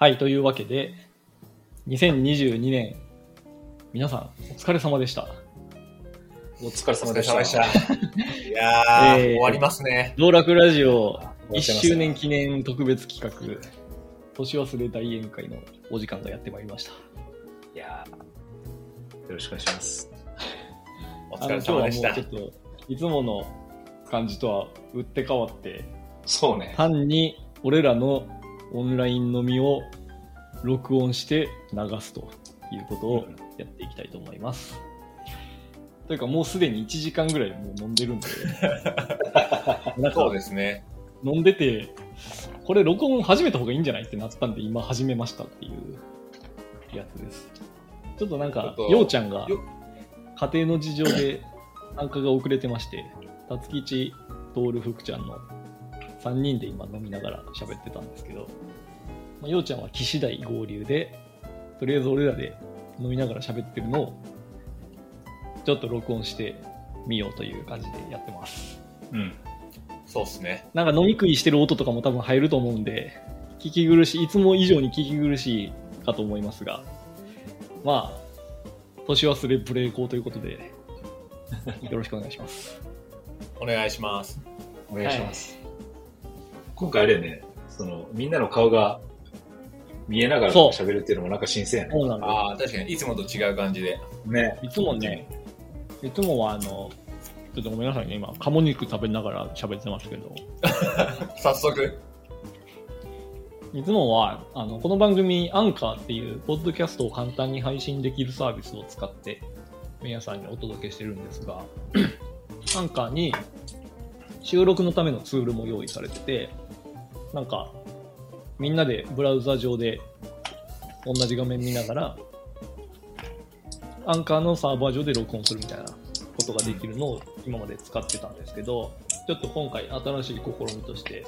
はい、というわけで、2022年、皆さん、お疲れ様でした。お疲れ様でした。した。いやー、えー終わりますね。道楽ラジオ1終わってます周年記念特別企画、年忘れ大宴会のお時間がやってまいりました。いやーよろしくお願いします。お疲れあの今日はもう様でした。ちょっと、いつもの感じとは打って変わって、そうね。単に俺らのオンライン飲みを録音して流すということをやっていきたいと思います。というかもうすでに1時間ぐらいもう飲んでるんで、な んそうかですね。飲んでて、これ録音始めた方がいいんじゃないってなったんで今始めましたっていうやつです。ちょっとなんかようちゃんがよ家庭の事情で参加が遅れてまして、たつきち、とおる、ふくちゃんの3人で今飲みながら喋ってたんですけど、まあ、ようちゃんは騎士台合流で、とりあえず俺らで飲みながら喋ってるのを、ちょっと録音してみようという感じでやってます。うん。そうっすね。なんか飲み食いしてる音とかも多分入ると思うんで、聞き苦しい、いつも以上に聞き苦しいかと思いますが、まあ、年忘れプレイ校ということで、よろしくお願いします。お願いします。お願いします。今回あれよね、その、みんなの顔が見えながらそう喋るっていうのもなんか新鮮やね。そうなんでああ、確かに、いつもと違う感じで。ね。す。いつもね、いつもはあの、ちょっとごめんなさいね、今、鴨肉食べながら喋ってますけど、早速。いつもは、あの、この番組、アンカーっていう、ポッドキャストを簡単に配信できるサービスを使って、皆さんにお届けしてるんですが、アンカーに収録のためのツールも用意されてて、なんか、みんなでブラウザ上で同じ画面見ながら、アンカーのサーバー上で録音するみたいなことができるのを今まで使ってたんですけど、ちょっと今回新しい試みとして、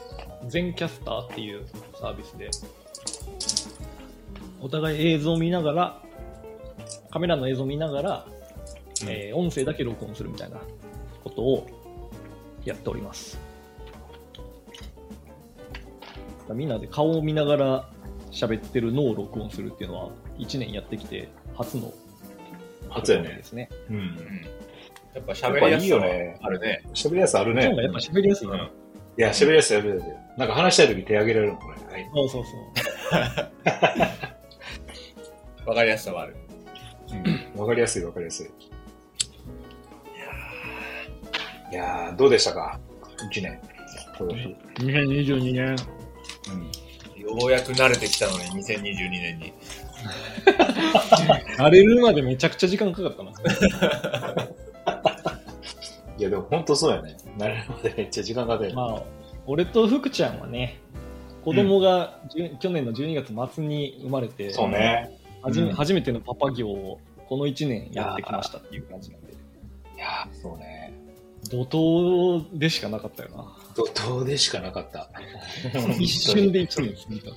全キャスターっていうサービスで、お互い映像を見ながら、カメラの映像を見ながら、えー音声だけ録音するみたいなことをやっております。みんなで顔を見ながら喋ってるのを録音するっていうのは、1年やってきて初の初やねですね。う。うんん。やっぱ喋りやすさはあるね。喋りやすさあるね。やっぱ喋りやすいんいや、喋りやすい、喋りやすい。なんか話したいとき手挙げられるもん、これ。はい。そうそうそう。わかりやすさはある。うん。わかりやすい、わかりやすい。いやー、どうでしたか？一年。今年。2022年。うん。ようやく慣れてきたのに、2022年に。慣れるまでめちゃくちゃ時間かかったな。いや、でも本当そうやね。慣れるまでめっちゃ時間かかる。まあ、俺と福ちゃんはね、子供が、じゅ去年の12月末に生まれて、そうね。初めうん初めてのパパ業をこの1年やってきましたっていう感じなんで、いやー、そうね。怒涛でしかなかったよな。怒涛でしかなかった。一瞬で1年過ぎた。い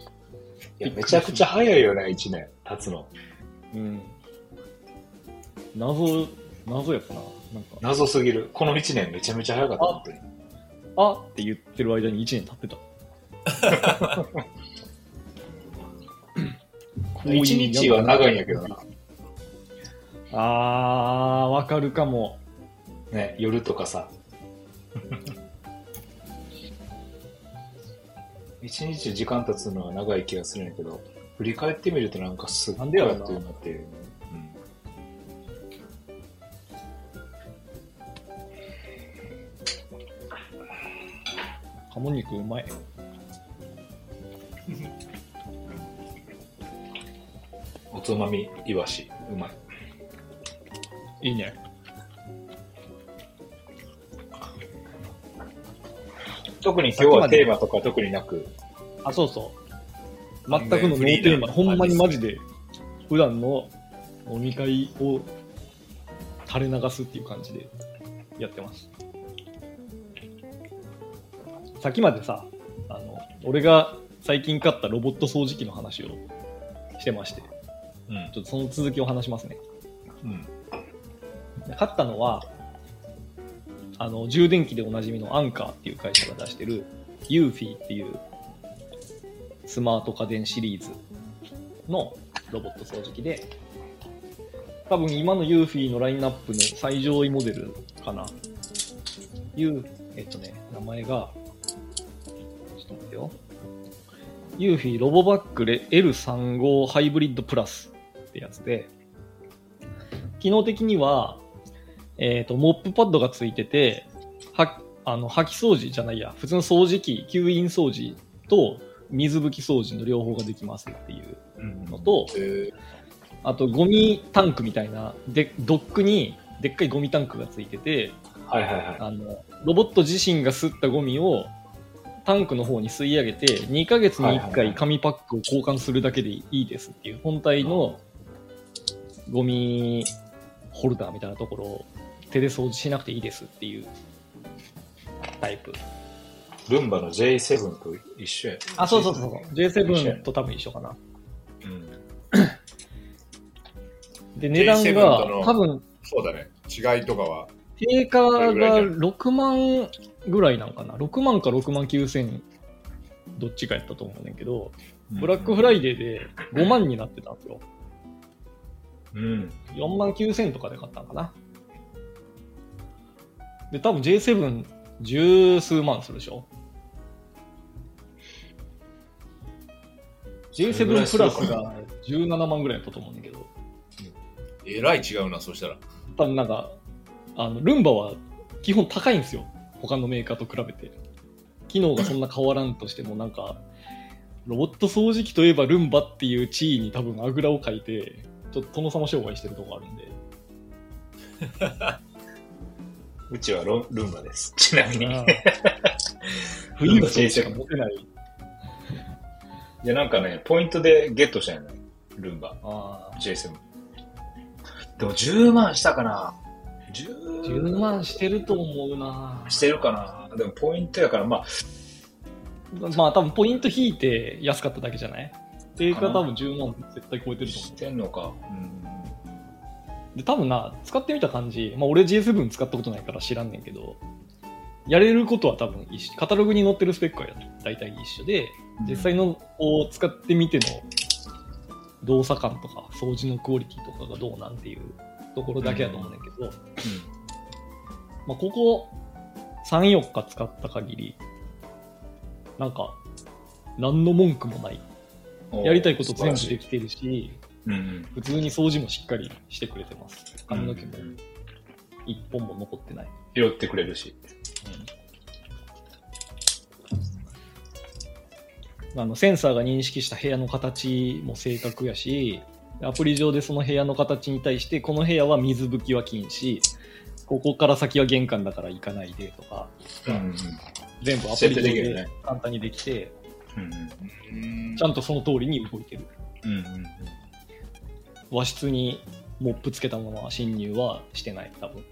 や、めちゃくちゃ早いよね、一年経つの。うん。謎、謎やったな。なんか、謎すぎる。この一年めちゃめちゃ早かった、あ本当に。あって言ってる間に1年経ってた。一日は長いんやけどな。あー、わかるかも。ね、夜とかさ。一日時間経つのは長い気がするんやけど、振り返ってみるとなんかすっごいあっというってるよね。鴨肉うまい。おつまみいわし、うまい。いいね。特に今日はテーマとか特になく、あ、そうそう。全くのノーテーマ。ほんまにマジで、普段の飲み会を垂れ流すっていう感じでやってます。さっきまでさ、あの、俺が最近買ったロボット掃除機の話をしてまして、うん。ちょっとその続きを話しますね。うん。買ったのは、あの、充電器でおなじみのアンカーっていう会社が出してる、ユーフィーっていうスマート家電シリーズのロボット掃除機で、多分今のユーフィーのラインナップの最上位モデルかな。ユー、えっとね、名前が、ちょっと待ってよ。ユーフィーロボバックレ L35 ハイブリッドプラスってやつで、機能的には、えっ、と、モップパッドがついてて、は、あの、掃き掃除じゃないや、普通の掃除機、吸引掃除と水拭き掃除の両方ができますっていううんのと、えあとゴミタンクみたいな、で、ドックにでっかいゴミタンクがついてて、はいはいはい。あの、ロボット自身が吸ったゴミをタンクの方に吸い上げて、2ヶ月に1はいはいはい回紙パックを交換するだけでいいですっていう、本体のゴミホルダーみたいなところを手で掃除しなくていいですっていうタイプ。ルンバの J7 と一緒や。あ、そうそうそうそう。J7 と多分一緒かな。うん。で、値段 J7 が多分そうだね。違いとかは。定価がどれぐらいじゃ6万ぐらいなんかな。6万か6万9千どっちかやったと思うねんけど、ブラックフライデーで5万になってたんですよ。うん。4万9千とかで買ったんかな。で、多分 J7 十数万するでしょ ?J7 プラスが17万ぐらいやったと思うねんだけど、えらい違うな、そしたら。多分なんか、あの、ルンバは基本高いんですよ。他のメーカーと比べて。機能がそんな変わらんとしても、なんか、ロボット掃除機といえばルンバっていう地位に多分あぐらをかいて、ちょっと殿様商売してるとこあるんで。うちはロルンバです。ちなみに。い冬のしか持てない。や、なんかね、ポイントでゲットしたんやね。ルンバ。ああ J7。でも10万したかな ?10 10万してると思うなしてるかなでもポイントやから、まあ、まあ多分ポイント引いて安かっただけじゃない？定価多分10万絶対超えてると思してんのか。う。で、多分な、使ってみた感じ、まあ俺 J7 使ったことないから知らんねんけど、やれることは多分一緒。カタログに載ってるスペックは大体一緒で、うん実際のを使ってみての動作感とか掃除のクオリティとかがどうなんていうところだけやと思うねんけど、まあここ3、4日使った限り、なんか、何の文句もない。うんやりたいこと全部できてるし、うんうん。普通に掃除もしっかりしてくれてます。髪の毛もうん一本も残ってない。拾ってくれるし。あのセンサーが認識した部屋の形も正確やし、アプリ上でその部屋の形に対して、この部屋は水拭きは禁止、ここから先は玄関だから行かないでとか、うんうん全部アプ設リ上で簡単にできて、うんうんちゃんとその通りに動いてる。うんうんうん和室にモップつけたまま侵入はしてない、多分。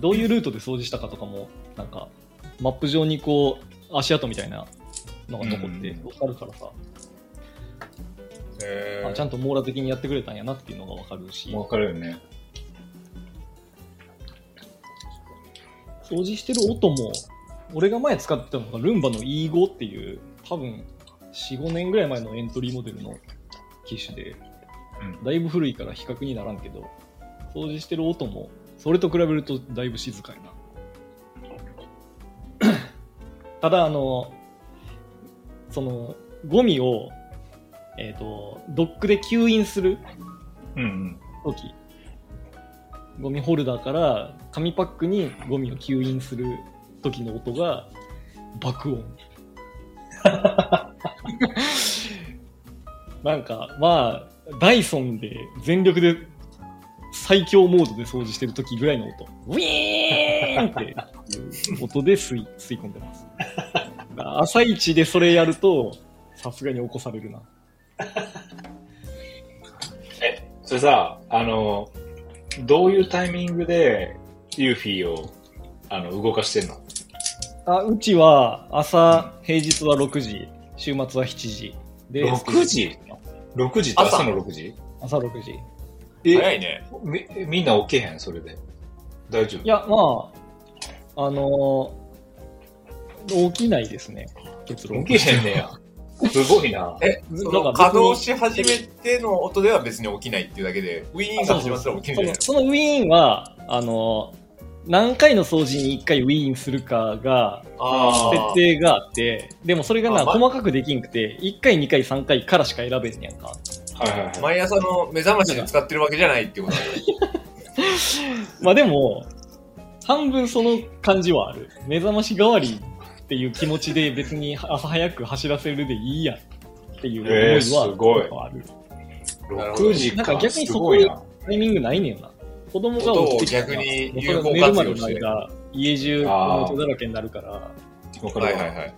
どういうルートで掃除したかとかも、なんか、マップ上にこう、足跡みたいなのが残ってうん。わかるからさ、へあちゃんと網羅的にやってくれたんやなっていうのがわかるし、わかるよね。掃除してる音も、俺が前使ってたのがルンバの E5 っていう、多分4、5年ぐらい前のエントリーモデルの機種で、うん。だいぶ古いから比較にならんけど、掃除してる音も、それと比べるとだいぶ静かやな。ただ、あの、その、ゴミを、えっ、と、ドックで吸引するうんうん。時ゴミホルダーから紙パックにゴミを吸引する時の音が爆音 なんかまあダイソンで全力で最強モードで掃除してる時ぐらいの音ウィーンっていう音で吸い吸い込んでます朝一でそれやるとさすがに起こされるなえ、それさ、あの、どういうタイミングでユーフィーをあの動かしてんの？あうちは朝、平日は6時、週末は7時。で ?6 時 ?6 時って朝の6時？朝6時。え早いね。みみんな起きへん？それで。大丈夫？いや、まあ、あのー起きないですね、結論。起きへんねや。すごいな。え、その稼働し始めての音では別に起きないっていうだけで、ウィーンが始まったら起きるんじゃないそのそのウィーンは、あの、何回の掃除に1回ウィーンするかが、あ設定があって、でもそれがな、細かくできんくて、1回、2回、3回からしか選べんねやんか。はいはいはい。毎朝の目覚ましで使ってるわけじゃないっていうことだね。まあでも、半分その感じはある。目覚まし代わりっていう気持ちで別に朝早く走らせるでいいやっていう思いは、ある。なるほど6時か。なんか逆にすそこに。タイミングないねんな。子供が起きて逆に有効寝るまでの活用して間、家中音だらけになるから、はいはいはい。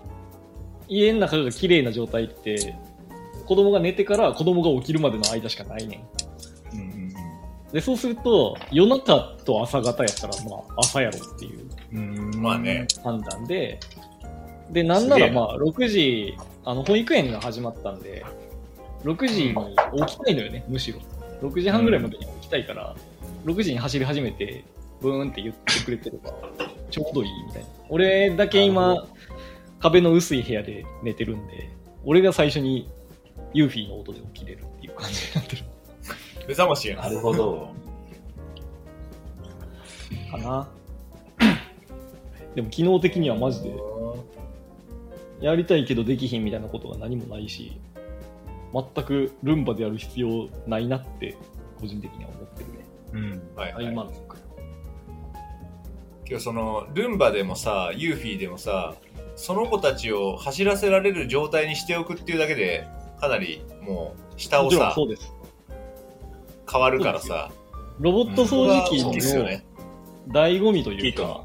家の中が綺麗な状態って、子供が寝てから子供が起きるまでの間しかないねん。うんうんで、そうすると、夜中と朝方やったら、まあ、朝やろっていううん。うんまあね。判断で、で、なんならまあ、6時、あの、保育園が始まったんで、6時に起きたいのよね、むしろ。6時半ぐらいまでに起きたいから、6時に走り始めて、ブーンって言ってくれてれば、ちょうどいいみたいな。俺だけ今、壁の薄い部屋で寝てるんで、俺が最初にユーフィーの音で起きれるっていう感じになってる目覚ましやなるほど。かな。でも機能的にはマジで、やりたいけどできひんみたいなことが何もないし、全くルンバでやる必要ないなって、個人的には思ってるね。うん。はい、はい。大満足。今日その、ルンバでもさ、ユーフィーでもさ、その子たちを走らせられる状態にしておくっていうだけで、かなりもう、下をさそ、うです。変わるからさ、ロボット掃除機のね。醍醐味というか、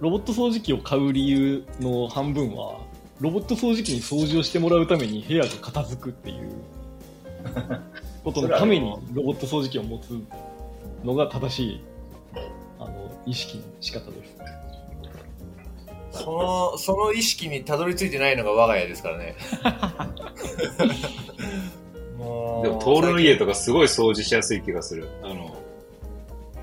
ロボット掃除機を買う理由の半分は、ロボット掃除機に掃除をしてもらうために部屋が片付くっていう ことのためにロボット掃除機を持つのが正しいあの意識の仕方です。その、その意識にたどり着いてないのが我が家ですからね。もうでも、トールの家とかすごい掃除しやすい気がする。あの、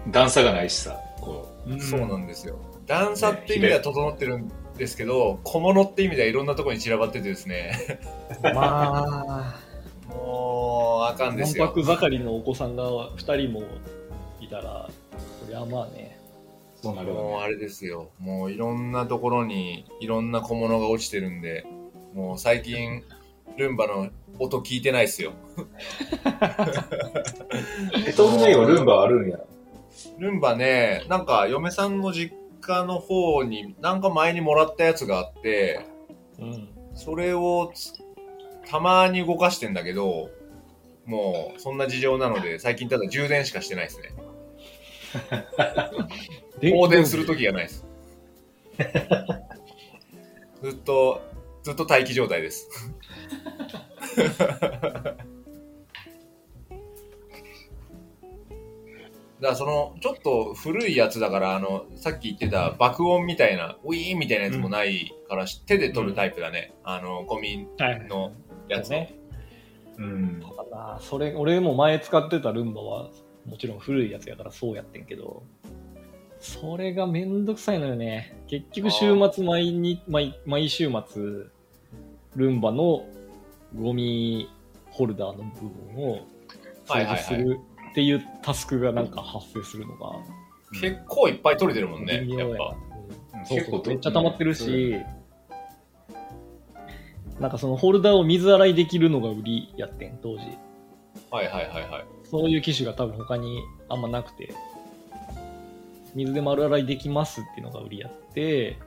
段差がないしさ、こそうなんですよ。段差って意味では整ってるんですけど、小物って意味ではいろんなところに散らばっててですね、まあ、もう、あかんですよ。わんぱく盛りのお子さんが2人もいたら、そりゃまあね、う、そうなるよね。もうあれですよ。もういろんなところにいろんな小物が落ちてるんで、もう最近、ルンバの音聞いてないっすよ。え、トールの家はルンバあるんや。ルンバね、なんか嫁さんの実家の方になんか前にもらったやつがあって、うん、それをつたまに動かしてんだけど、もうそんな事情なので最近ただ充電しかしてないですね。放電するときがないです。ずっと、ずっと待機状態です。だからその、ちょっと古いやつだから、あの、さっき言ってた爆音みたいな、ウィーンみたいなやつもないから、手で取るタイプだね。あの、ゴミはいのやつね。うん。だなそれ俺も前使ってたルンバはもちろん古いやつやからそうやってんけどそれがめんどくさいのよね。結局週末毎に毎毎週末ルンバのゴミホルダーの部分を掃除するっていうタスクがなんか発生するのが結構いっぱい取れてるもんね、やっぱ。うん。そうそう。結構めっちゃ溜まってるし、なんかそのホルダーを水洗いできるのが売りやってん当時。はいはいはいはい。そういう機種が多分他にあんまなくて、水で丸洗いできますっていうのが売りやって、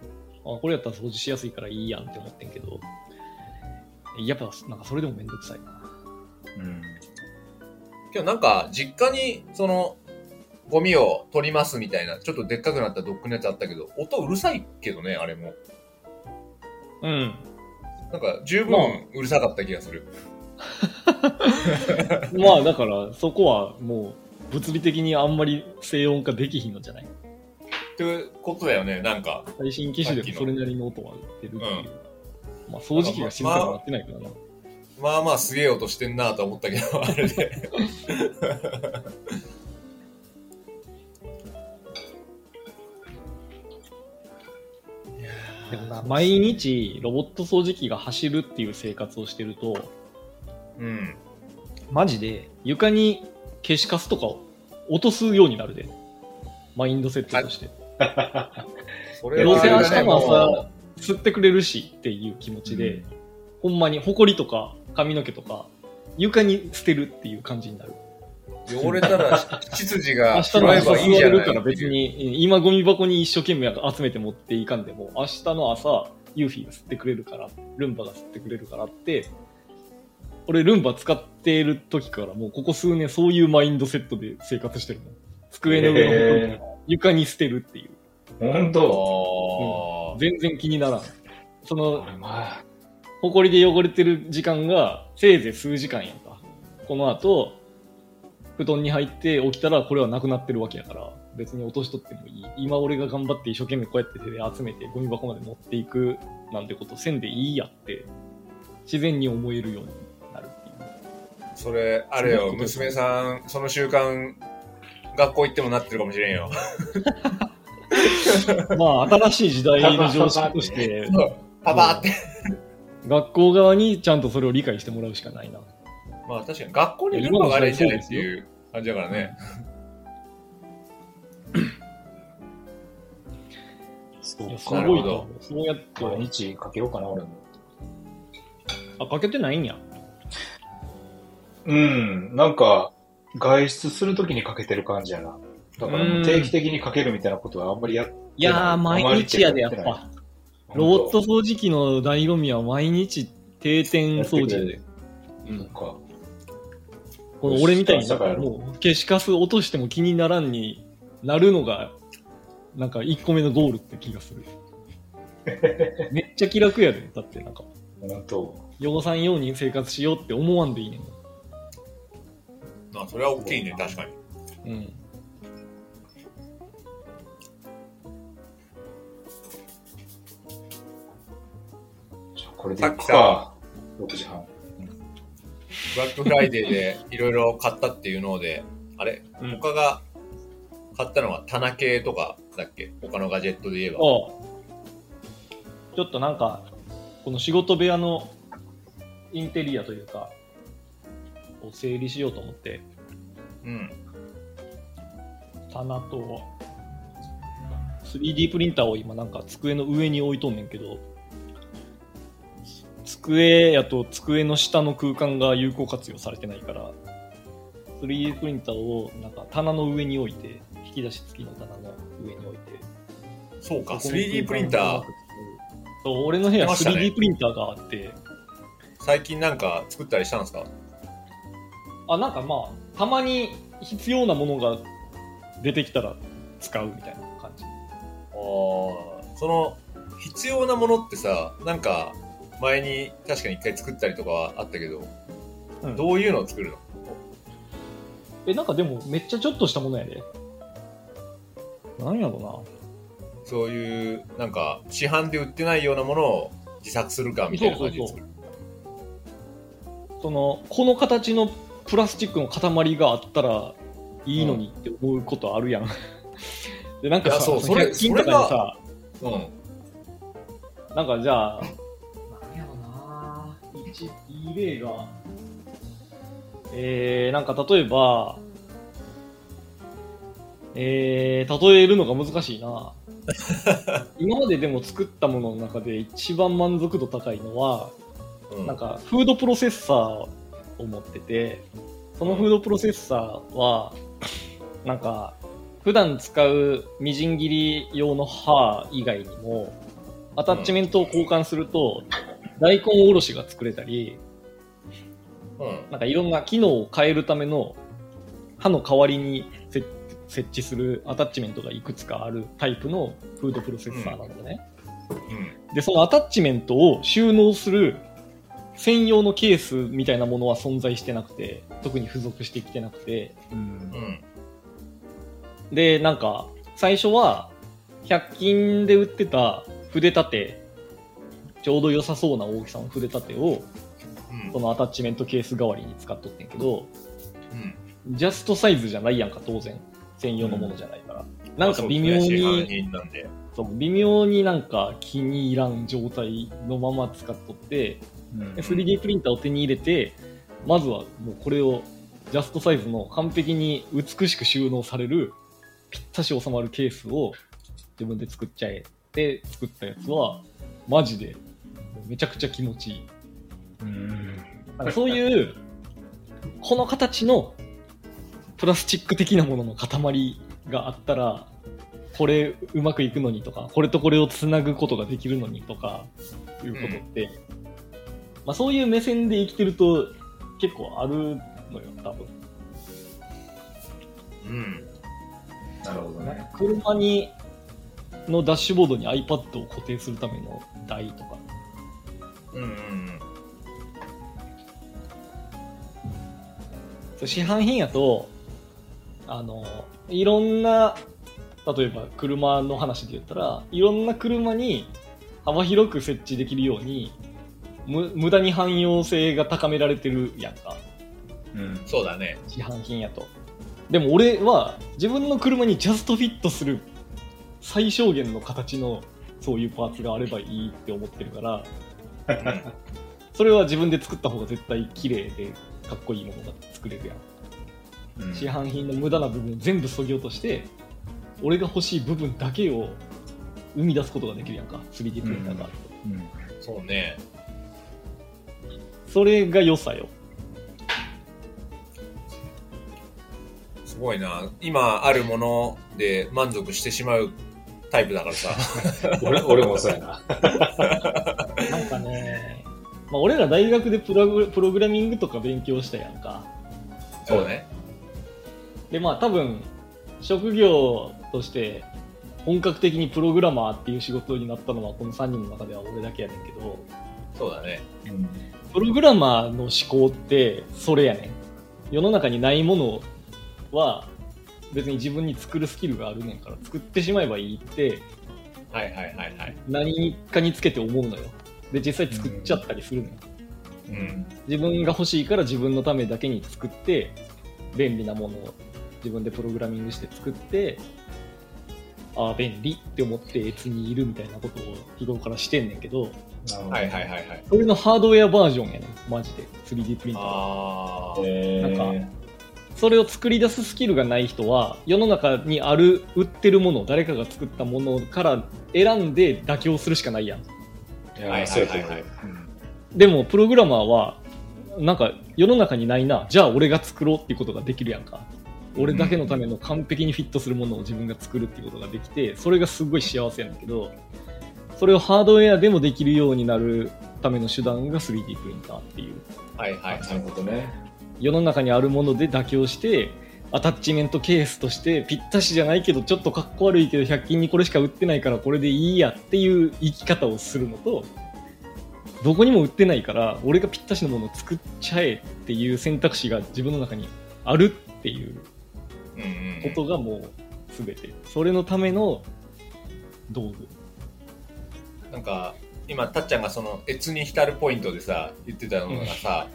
あ、これやったら掃除しやすいからいいやんって思ってんけど、やっぱなんかそれでもめんどくさいな。うん。けどなんか、実家に、その、ゴミを取りますみたいな、ちょっとでっかくなったドックのやつあったけど、音うるさいけどね、あれも。うん。なんか、十まあ分うるさかった気がする。まあだからそこはもう物理的にあんまり静音化できひんのじゃない？っていうことだよね、なんか。最新機種でもそれなりの音は出るっていう。まあ掃除機が静かになってないからな。まあまあすげえ音してんなと思ったけど、あれで。でもな、毎日ロボット掃除機が走るっていう生活をしてると、うん。マジで床に消しカスとかを落とすようになるで。マインドセットとして。そどうせ明日のも朝吸ってくれるしっていう気持ちで、うん。ほんまに埃とか髪の毛とか床に捨てるっていう感じになる。う汚れたら 執事明が拾日の朝えばいいじゃない。吸われるから別に、今ゴミ箱に一生懸命集めて持っていかんでも、明日の朝、ユーフィーが吸ってくれるから、ルンバが吸ってくれるからって、俺ルンバ使ってる時からもうここ数年そういうマインドセットで生活してるもん。机の上の埃とか床に捨てるっていう。本当？あー全然気にならん。その、俺ま埃で汚れてる時間がせいぜい数時間やんか。この後、布団に入って起きたらこれはなくなってるわけやから、別に落としとってもいい。今俺が頑張って一生懸命こうやって手で集めてゴミ箱まで持っていくなんてことせんでいいやって、自然に思えるようになるっていう。それ、あれよ、娘さん、その習慣、学校行ってもなってるかもしれんよ。まあ、新しい時代の常識として、パパって。学校側にちゃんとそれを理解してもらうしかないな。まあ確かに学校にルンバがあれじゃないっていう感じだからね。すか。ごいとな。そうやって、毎日かけようかな、俺も。あ、かけてないんや。うん、なんか、外出するときにかけてる感じやな。だから定期的にかけるみたいなことはあんまりやっていやー、毎日やで、やっぱ。ロボット掃除機の醍醐味は毎日定点掃除やで。うん。か。この俺みたいにかもう消しカス落としても気にならんになるのが、なんか1個目のゴールって気がする。めっちゃ気楽やで。だってなんか、本当。汚さんように生活しようって思わんでいいねん。まあそれは大きいね、確かに。うん。じゃあこれでいくか。6時半。ブラックフライデーでいろいろ買ったっていうので、あれ、うん他が買ったのは棚系とかだっけ？他のガジェットで言えば。ちょっとなんか、この仕事部屋のインテリアというか、を整理しようと思って、うん。棚と 3D プリンターを今なんか机の上に置いとんねんけど、机やと机の下の空間が有効活用されてないから、3D プリンターをなんか棚の上に置いて、引き出し付きの棚の上に置いて、そうか、そこの 3D プリンター。そう、俺の部屋出ましたね。3D プリンターがあって、最近なんか作ったりしたんですか？あ、なんかまあ、たまに必要なものが出てきたら使うみたいな感じ。ああ、その、必要なものってさ、なんか、前に確かに一回作ったりとかはあったけど、うんどういうのを作るの？え、なんかでもめっちゃちょっとしたものやで。なんやろそういう、なんか、市販で売ってないようなものを自作するかみたいな感じで作る。な。その、この形のプラスチックの塊があったらいいのにって思うことあるやん。で、なんかさ、そうそれ100均とかにさ、うん。なんかじゃあ、なんやろな一いい例が、えー、なんか例えば、えー、例えるのが難しいな 今まででも作ったものの中で一番満足度高いのは、うん、なんかフードプロセッサーを持ってて、そのフードプロセッサーは、なんか、普段使うみじん切り用の刃以外にも、アタッチメントを交換すると、大根おろしが作れたり、うん。なんかいろんな機能を変えるための刃の代わりに設設置するアタッチメントがいくつかあるタイプのフードプロセッサーなんだね。うん。で、そのアタッチメントを収納する専用のケースみたいなものは存在してなくて、特に付属してきてなくて、うんうん。で、なんか、最初は、100均で売ってた筆立て、ちょうど良さそうな大きさの筆立てを、うん。そのアタッチメントケース代わりに使っとってんけど、うん。ジャストサイズじゃないやんか、当然。専用のものじゃないから。なんか微妙に。そう微妙になんか気に入らん状態のまま使っとって、うん。3D プリンターを手に入れて、まずはもうこれをジャストサイズの完璧に美しく収納されるぴったし収まるケースを自分で作っちゃえって作ったやつはマジでめちゃくちゃ気持ちいい。うん。そういうこの形のプラスチック的なものの塊があったらこれうまくいくのにとかこれとこれをつなぐことができるのにとかいうことって、まあ、そういう目線で生きてると結構あるのよ多分うん。なるほどね。車にのダッシュボードに iPad を固定するための台とかうんうんそう市販品やとあのいろんな例えば車の話で言ったらいろんな車に幅広く設置できるようにむ無駄に汎用性が高められてるやんかうんうん。。そうだね。市販品やとでも俺は自分の車にジャストフィットする最小限の形のそういうパーツがあればいいって思ってるからうんそれは自分で作った方が絶対綺麗でかっこいいものが作れるやんうん市販品の無駄な部分を全部削ぎ落として俺が欲しい部分だけを生み出すことができるやんか 3D プリンターがあると、うん。そうね。それが良さよすごいな。今あるもので満足してしまうタイプだからさ。俺俺もそうやな。なんかね、まあ、俺ら大学でプログプログラミングとか勉強したやんかそうね。でまあ多分職業として本格的にプログラマーっていう仕事になったのはこの3人の中では俺だけやねんけどそうだね。うん。プログラマーの思考ってそれやねん世の中にないものは別に自分に作るスキルがあるねんから作ってしまえばいいってはいはいはいはい。何かにつけて思うのよで実際作っちゃったりするのようん。自分が欲しいから自分のためだけに作って便利なものを自分でプログラミングして作ってああ便利って思って越にいるみたいなことを日頃からしてんねんけどはいはいはいはい。それのハードウェアバージョンやねん。マジで。3D プリンターあー。えー、なんかそれを作り出すスキルがない人は世の中にある売ってるもの誰かが作ったものから選んで妥協するしかないやん。いやはいはいはい。はいそうやと思う。よでもプログラマーはなんか世の中にないな。じゃあ俺が作ろうっていうことができるやんか。俺だけのための完璧にフィットするものを自分が作るっていうことができてそれがすごい幸せやねんけどそれをハードウェアでもできるようになるための手段が 3D プリンターっていうはいはいうん。なるはい。ほどね。世の中にあるもので妥協してアタッチメントケースとしてぴったしじゃないけどちょっとかっこ悪いけど100均にこれしか売ってないからこれでいいやっていう生き方をするのとどこにも売ってないから俺がぴったしのものを作っちゃえっていう選択肢が自分の中にあるっていうことがもう全てそれのための道具なんか、今、たっちゃんがその、越に浸るポイントでさ、言ってたのがさ、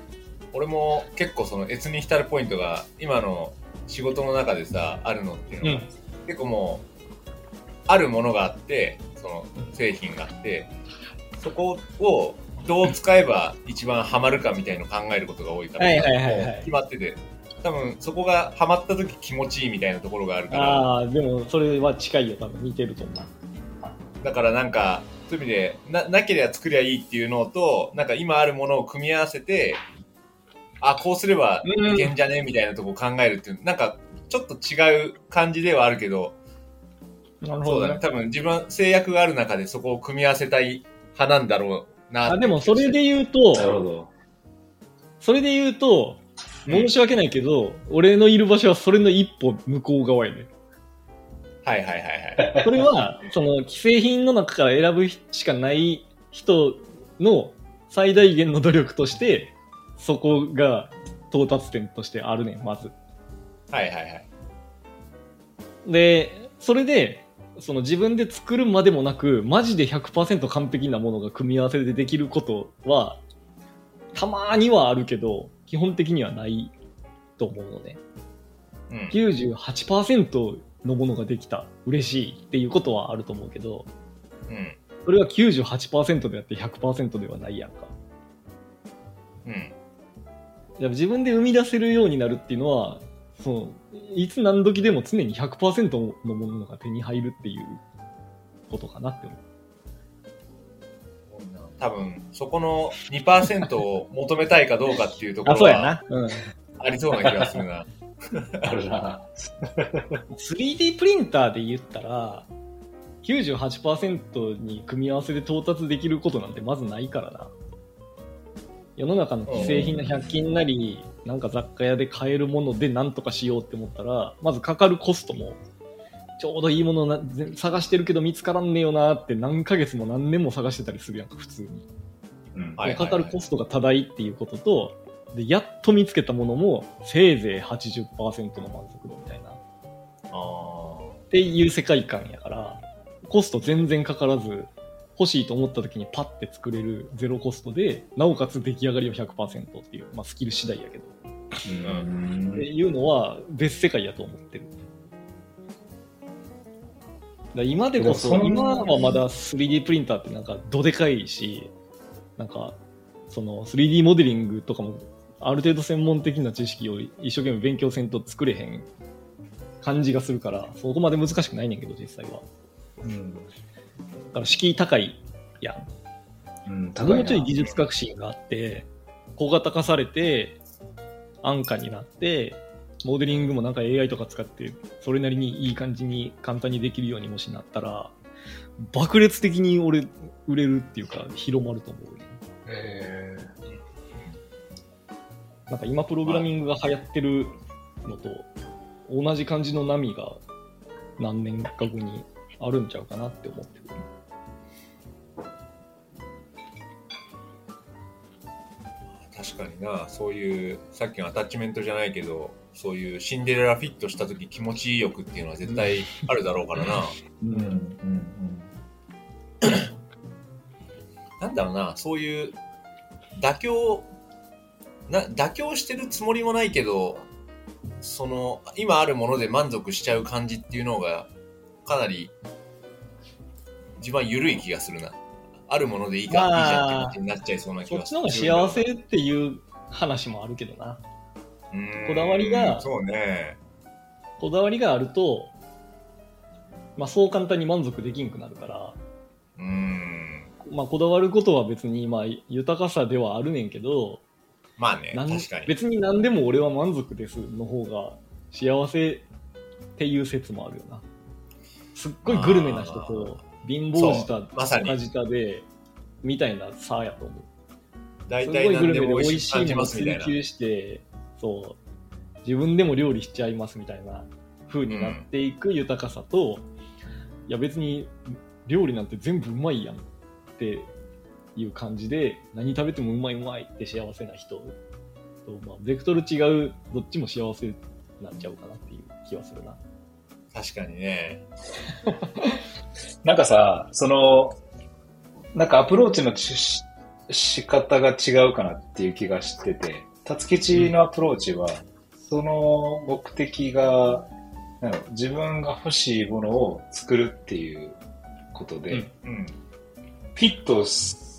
俺も結構その、越に浸るポイントが、今の仕事の中でさ、あるのっていうのが、うん。結構もう、あるものがあって、その、製品があって、そこをどう使えば一番ハマるかみたいのを考えることが多いから、はいはいはいはい。決まってて、多分そこがハマった時気持ちいいみたいなところがあるから、ああでもそれは近いよ。多分似てると思う。だからなんか、意味で、な、なければ作りゃいいっていうのと、なんか今あるものを組み合わせて、あ、こうすればいけんじゃねみたいなとこを考えるっていう、なんか、ちょっと違う感じではあるけど、なるそうだね。多分自分、制約がある中でそこを組み合わせたい派なんだろうなあでもそれで言うとなるほど。それで言うと、申し訳ないけど、俺のいる場所はそれの一歩向こう側やね。はいはいはいはい。それは、その、既製品の中から選ぶしかない人の最大限の努力として、そこが到達点としてあるねん、まず。はいはいはい。で、それで、その自分で作るまでもなく、マジで100%完璧なものが組み合わせでできることは、たまにはあるけど、基本的にはないと思うのね。うん。98%のものができた、嬉しいっていうことはあると思うけど、うん。それは98%であって100%ではないやんか。うん。自分で生み出せるようになるっていうのは、そのいつ何時でも常に100%のものが手に入るっていうことかなって思う。多分、そこの2%を求めたいかどうかっていうところはな。うん。ありそうな気がするな。あるな。3D プリンターで言ったら、98%に組み合わせで到達できることなんてまずないからな。世の中の既製品の100均なり、なんか雑貨屋で買えるもので何とかしようって思ったら、まずかかるコストも、ちょうどいいものなぜ探してるけど見つからんねえよなって何ヶ月も何年も探してたりするやんか、普通に。うんかかるコストが多大っていうことと、で、やっと見つけたものも、せいぜい80%の満足度みたいな。あっていう世界観やから、コスト全然かからず、欲しいと思った時にパッて作れるゼロコストで、なおかつ出来上がりは100%っていう、まあスキル次第やけど、うんっていうのは別世界やと思ってる。だ今でこそ、今はまだ 3D プリンターってなんかどでかいし、なんか、その 3D モデリングとかもある程度専門的な知識を一生懸命勉強せんと作れへん感じがするから、そこまで難しくないねんけど、実際は。うん。だから敷居高いやん。うん、も高いうなちょい技術革新があって、小型化されて、安価になって、モデリングもなんか AI とか使って、それなりにいい感じに簡単にできるようにもしなったら、爆裂的に俺、売れるっていうか、広まると思うね。へなんか今プログラミングが流行ってるのと、同じ感じの波が何年か後にあるんちゃうかなって思ってる。確かにな、そういう、さっきのアタッチメントじゃないけど、そういうシンデレラフィットした時気持ちいい欲っていうのは絶対あるだろうからな。うんうんなんだろうな、そういう、妥協、な、妥協してるつもりもないけど、その、今あるもので満足しちゃう感じっていうのが、かなり、一番緩い気がするな。あるものでいいか、まあいいじゃんってなっちゃいそうな気そっがちの方が幸せっていう話もあるけどな。こだわりがそうね。こだわりがあると、まあそう簡単に満足できんくなるから、うーん。まあこだわることは別にまあ豊かさではあるねんけど、まあね、なん確かに。別に何でも俺は満足ですの方が幸せっていう説もあるよな。すっごいグルメな人と貧乏舌、まさに舌で、みたいな差やと思う。大すごいグ体何でルメで美も美味しいもの。追求して、そう、自分でも料理しちゃいますみたいな風になっていく豊かさと、いや別に料理なんて全部うまいやんっていう感じで、何食べてもうまいうまいって幸せな人と、まあ、ベクトル違う、どっちも幸せなんちゃうかなっていう気はするな。確かにね。なんかさ、その、なんかアプローチのし仕方が違うかなっていう気がしてて、辰吉のアプローチは、その目的が、自分が欲しいものを作るっていうことで、うんうん。フィット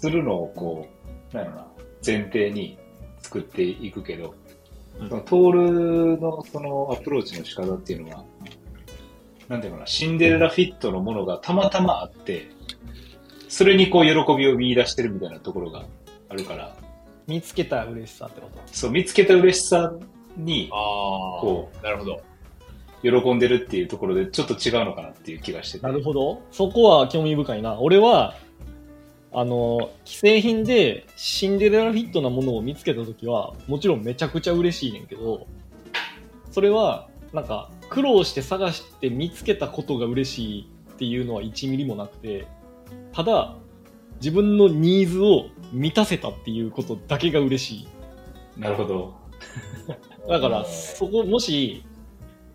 するのをこう、なんやろな、前提に作っていくけど、うんそのトールのそのアプローチの仕方っていうのは、なんていうのかな、シンデレラフィットのものがたまたまあって、それにこう喜びを見出してるみたいなところがあるから、見つけた嬉しさってこと？そう、見つけた嬉しさにああ。こなるほど。喜んでるっていうところでちょっと違うのかなっていう気がしてて。なるほど。そこは興味深いな。俺は、あの、既製品でシンデレラフィットなものを見つけたときは、もちろんめちゃくちゃ嬉しいねんけど、それは、なんか、苦労して探して見つけたことが嬉しいっていうのは1ミリもなくて、ただ、自分のニーズを満たせたっていうことだけが嬉しい。なるほど。だから、そこ、もし、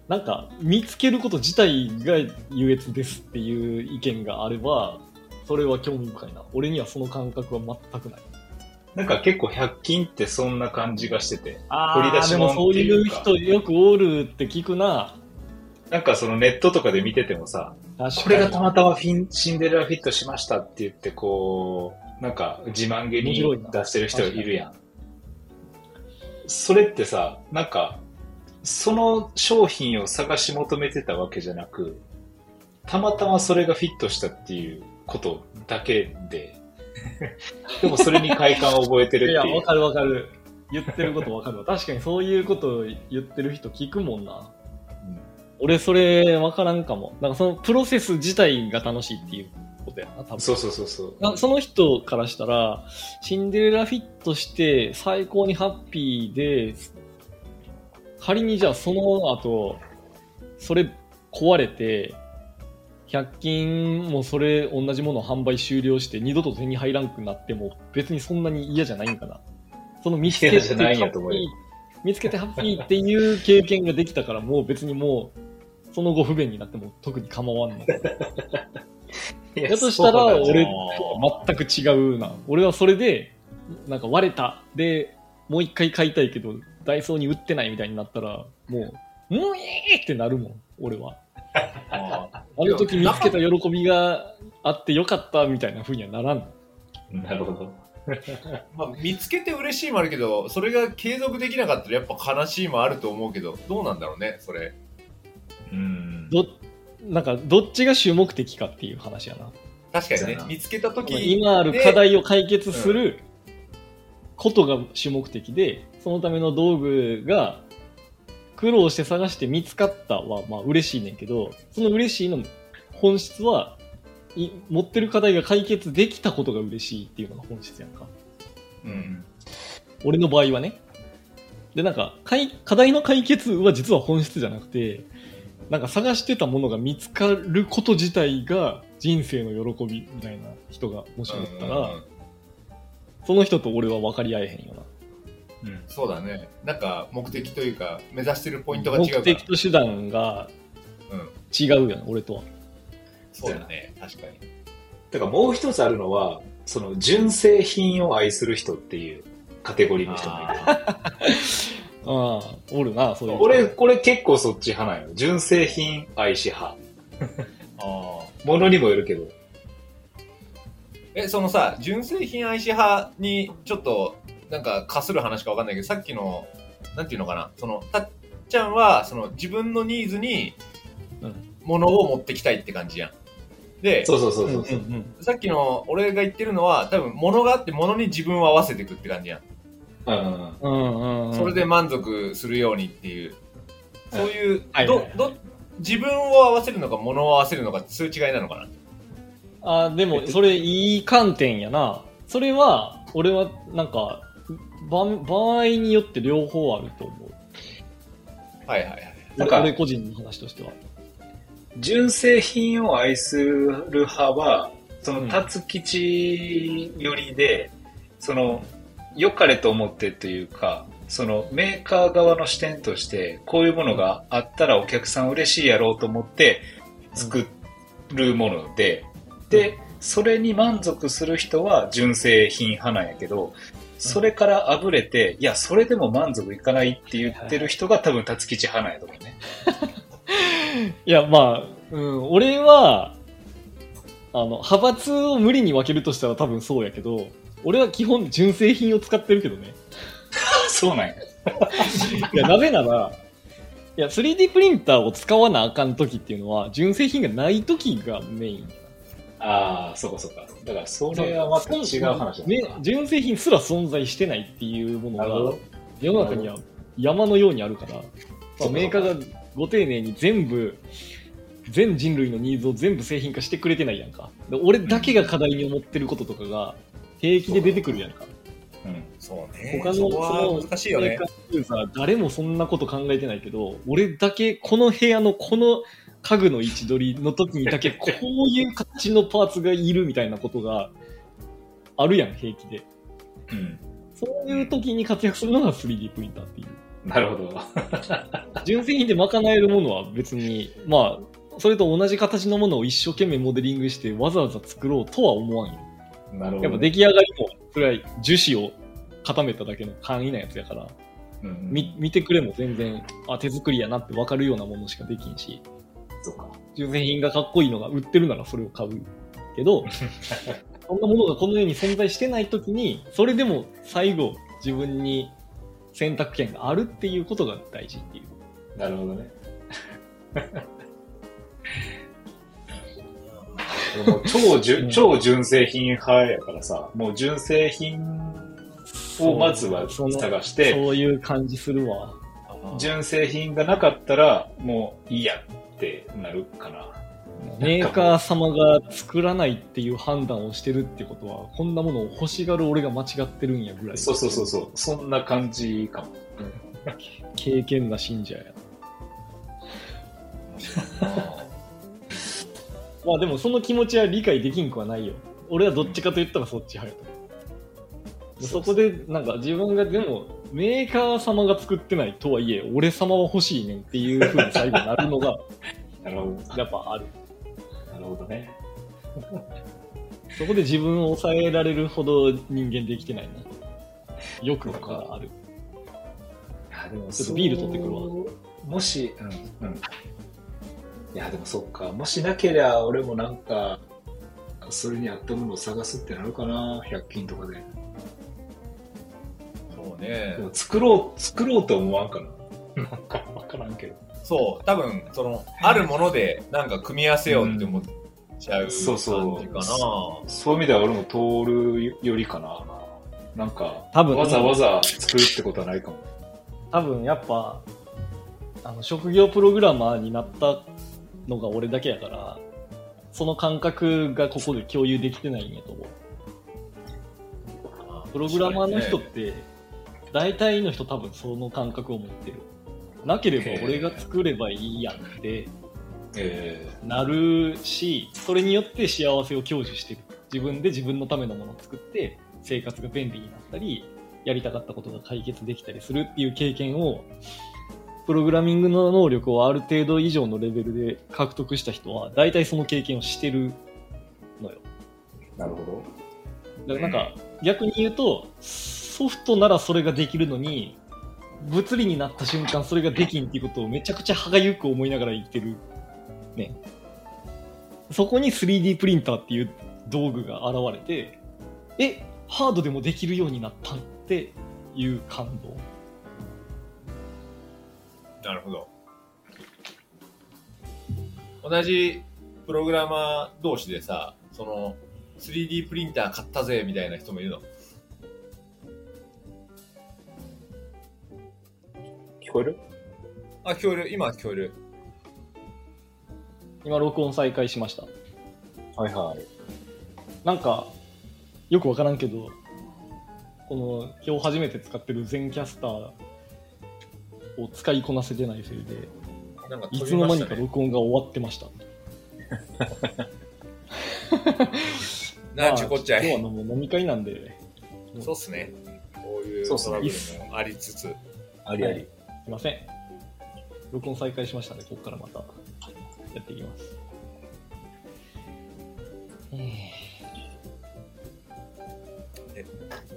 なんか、見つけること自体が優越ですっていう意見があれば、それは興味深いな。俺にはその感覚は全くない。なんか結構100均ってそんな感じがしてて。あ掘り出し物でもそういう人よくおるって聞くな。なんかそのネットとかで見ててもさ、これがたまたまフィンシンデレラフィットしましたって言って、こう、なんか自慢げに出してる人いるやん。それってさ、なんか、その商品を探し求めてたわけじゃなく、たまたまそれがフィットしたっていうことだけで、でもそれに快感を覚えてるいや、っていう。わかるわかる。言ってることわかるわ。確かにそういうことを言ってる人聞くもんな。俺それわからんかも。なんかそのプロセス自体が楽しいっていうことやな、多分。そうそうそうそう。なその人からしたら、シンデレラフィットして最高にハッピーで、仮にじゃあその後、それ壊れて、100均もそれ同じものを販売終了して二度と手に入らんくなっても別にそんなに嫌じゃないんかな。その見つけてハッピー見つけてハッピーっていう経験ができたからもう別にもうその後不便になっても特に構わんの。いやだとしたら、俺とは全く違うな。俺はそれで、なんか割れた。で、もう一回買いたいけど、ダイソーに売ってないみたいになったら、もう、もうえーってなるもん、俺は。ああの時見つけた喜びがあってよかったみたいな風にはならん。なるほど。まあ、見つけて嬉しいもあるけど、それが継続できなかったらやっぱ悲しいもあると思うけど、どうなんだろうね、それ。うん。ど、なんか、どっちが主目的かっていう話やな。確かにね見つけた時今ある課題を解決することが主目的で、そのための道具が苦労して探して見つかったはまあ嬉しいねんけど、その嬉しいの本質は、い持ってる課題が解決できたことが嬉しいっていうのが本質やんか。うん。俺の場合はね。で、なんか、課題の解決は実は本質じゃなくて、なんか探してたものが見つかること自体が人生の喜びみたいな人がもしおったら、うんうんその人と俺は分かり合えへんよな。うんそうだね。なんか目的というか、目指してるポイントが違うから。目的と手段がうん。違うよな、俺とは。そうだね。確かに。だからもう一つあるのは、その純正品を愛する人っていうカテゴリーの人もいる。あ あ、おるな、そういう人。俺、これ結構そっち派なんよ。純正品愛し派。ああ。ものにもよるけど。え、そのさ、純正品愛し派にちょっと、なんか、かする話かわかんないけど、さっきの、なんていうのかな、その、たっちゃんは、その、自分のニーズにうん、ものを持ってきたいって感じやん。で、そうそうそううんそうう。んうん。さっきの俺が言ってるのは、多分、ものがあって、ものに自分を合わせていくって感じやん。うんうんうん。それで満足するようにっていう、そういう、どはいはいはい、ど、自分を合わせるのか、ものを合わせるのか、そういう違いなのかな？あでも、それいい観点やな。それは、俺は、なんか、場場合によって両方あると思う。はいはいはい。なんか俺俺個人の話としては。純正品を愛する派は、そうんの、辰吉寄りで、その、良かれと思ってというか、そのメーカー側の視点として、こういうものがあったらお客さん嬉しいやろうと思って作るもので、で、それに満足する人は純正品派なんやけど、それからあぶれて、いや、それでも満足いかないって言ってる人が多分辰吉派なんやと思うね。いや、まあ、うん、俺は、あの、派閥を無理に分けるとしたら多分そうやけど、俺は基本純正品を使ってるけどね。そうなんや。いや、なぜなら、いや、3D プリンターを使わなあかん時っていうのは、純正品がない時がメイン。ああ、そうかそうか。だから、それはまた違う話だね、純正品すら存在してないっていうものが。世の中には山のようにあるから、まあ、メーカーがご丁寧に全部全人類のニーズを全部製品化してくれてないやんかで俺だけが課題に思ってることとかが平気で出てくるやんかうん。そうね。他のそこは難しいよねメーカ。ーユーザー誰もそんなこと考えてないけど俺だけこの部屋のこの家具の位置取りの時にだけ こういう形のパーツがいるみたいなことがあるやん平気でうん。そういう時に活躍するのが 3D プリンターっていうなるほど。純正品で賄えるものは別に、まあ、それと同じ形のものを一生懸命モデリングしてわざわざ作ろうとは思わんよ。なるほど。やっぱ出来上がりも、それは樹脂を固めただけの簡易なやつやから、うんみ見てくれも全然、あ、手作りやなって分かるようなものしかできんし、そうか。純正品がかっこいいのが売ってるならそれを買うけど、そんなものがこの世に存在してない時に、それでも最後自分に選択権があるっていうことが大事っていう。なるほどね。もう超純、超純正品派やからさ、もう純正品をまずは探して、そういう感じするわ。純正品がなかったら、もういいやってなるかな。メーカー様が作らないっていう判断をしてるってことは、こんなものを欲しがる俺が間違ってるんやぐらい。そうそうそうそう。そんな感じかも。経験な信者や。まあでもその気持ちは理解できんくはないよ。俺はどっちかと言ったらそっち派やと。そこでなんか自分がでもメーカー様が作ってないとはいえ俺様は欲しいねんっていう風に最後になるのが なるほど。やっぱある。なるほどね。そこで自分を抑えられるほど人間できてないな。欲がある。いやでもちょっとビール取ってくるわもし、うん、うん。いや、でもそっか。もしなけりゃ、俺もなんか、それに合ったものを探すってなるかな。100均とかで。ね作ろう、作ろうと思わんかな。なんか、わからんけど。そう、多分、その、あるもので、なんか組み合わせようって思っちゃう感じかな。そうそうそういう意味では俺も通るよりかな。なんか、多分わざわざ作るってことはないかも。多分やっぱあの職業プログラマーになったのが俺だけやからその感覚がここで共有できてないんやと思うプログラマーの人って大体の人多分その感覚を持ってる。なければ俺が作ればいいやんってえなるしそれによって幸せを享受してる。自分で自分のためのものを作って生活が便利になったりやりたかったことが解決できたりするっていう経験をプログラミングの能力をある程度以上のレベルで獲得した人は大体その経験をしてるのよ。ー、なるほど。だからなんか逆に言うとソフトならそれができるのに物理になった瞬間それができんっていうことをめちゃくちゃ歯がゆく思いながら生きてるねそこに 3D プリンターっていう道具が現れてえハードでもできるようになったっていう感動なるほど。同じプログラマー同士でさ、その、3D プリンター買ったぜみたいな人もいるの？聞こえる？あ、聞こえる。今は聞こえる。今録音再開しましたはいはい。なんかよくわからんけどこの今日初めて使ってる全キャスターを使いこなせてないせいでなんかいつの間にかね。録音が終わってました。なんちゅうこっちゃい。今日はもう飲み会なんで、そうっすね。こういうそうっすねトラブルもありつつ。ありあり。すいません。録音再開しましたので、ここからまたやっていきます。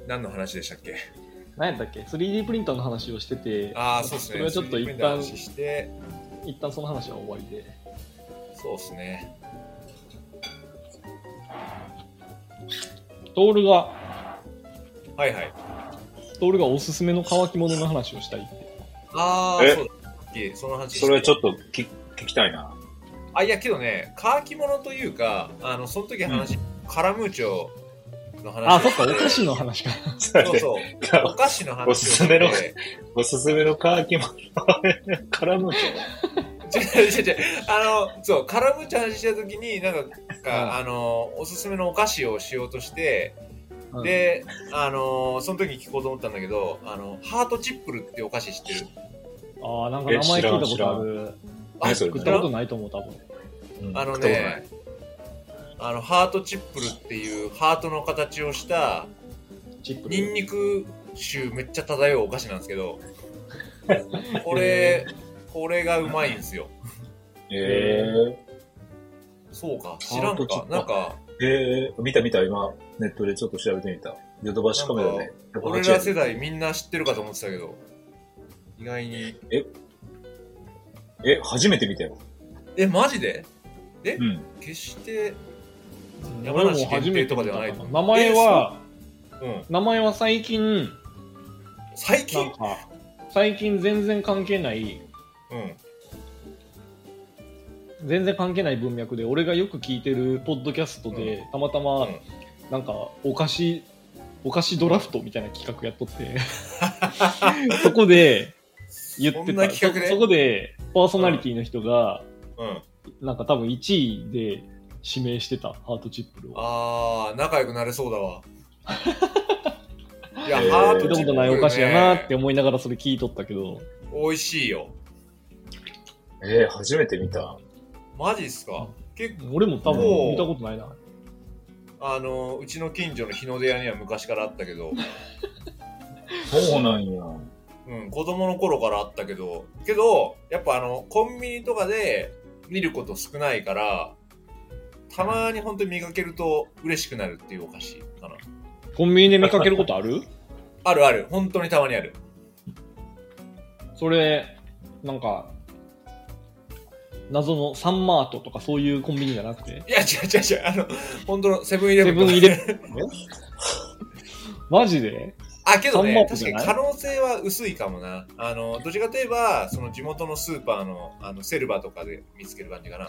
何の話でしたっけ？何やったっけ ?3D プリンターの話をしてて、ああ、そうっすね。それはちょっと 3D 一旦、話して、一旦その話は終わりで。そうっすね。トールが、はいはい。トールがおすすめの乾き物の話をしたいって。ああ、え？そうだ。さっきその話してそれちょっと聞聞きたいな。あ、いや、けどね、乾き物というか、あの、その時話、カラムーチョの話あ、そっか、お菓子の話か。そうそう。お菓子の話をおすすめのしておすすめの乾き物からのち違う違う違う。あの、そう、カラムーチョの話した時に、なんか、うんあの、おすすめのお菓子をしようとして、うん、で、あの、その時に聞こうと思ったんだけど、あの、ハートチップルってお菓子知ってる？ああ、なんか名前聞いたことある。あ何それ？食ったことないと思う、多分。うんあのね、あの、ハートチップルっていうハートの形をした、ニンニク臭めっちゃ漂うお菓子なんですけど、これ、これがうまいんですよ。えそうか、知らんか。なんか、ー、えー、見た見た、今、ネットでちょっと調べてみた。ヨドバシカメラで。俺ら世代みんな知ってるかと思ってたけど、意外に。え、初めて見たよ。え、マジで？うん。決して、うん山梨限定とかではない名前は、う？ん。名前は最近、最近？か、最近全然関係ない、うん。全然関係ない文脈で、俺がよく聞いてるポッドキャストで、たまたま、うんなんか、お菓子、お菓子ドラフトみたいな企画やっとって、そこで言ってた、企画で？そそこでパーソナリティの人が、うん。なんか多分1位で指名してた、ハートチップルを。あー、仲良くなれそうだわ。いや、えーハートチップル、ね、たことないお菓子やなって思いながらそれ聞いとったけど、美味しいよ。えー、初めて見た。マジっすか？結構、俺も多分見たことないな。あの、うちの近所の日の出屋には昔からあったけど、そうなんや。うん、子供の頃からあったけど、けど、やっぱあの、コンビニとかで見ること少ないから、たまに本当に見かけると嬉しくなるっていうお菓子かな。コンビニで見かけることある？あるある、本当にたまにある。それ、なんか、謎のサンマートとかそういうコンビニじゃなくて？いや、違う違う違う、あの、本当のセブンイレブンセブンイレブン マジで？あ、けどね、確かに可能性は薄いかもな。あの、どちらかといえば、その地元のスーパーの、あの、セルバとかで見つける感じかな。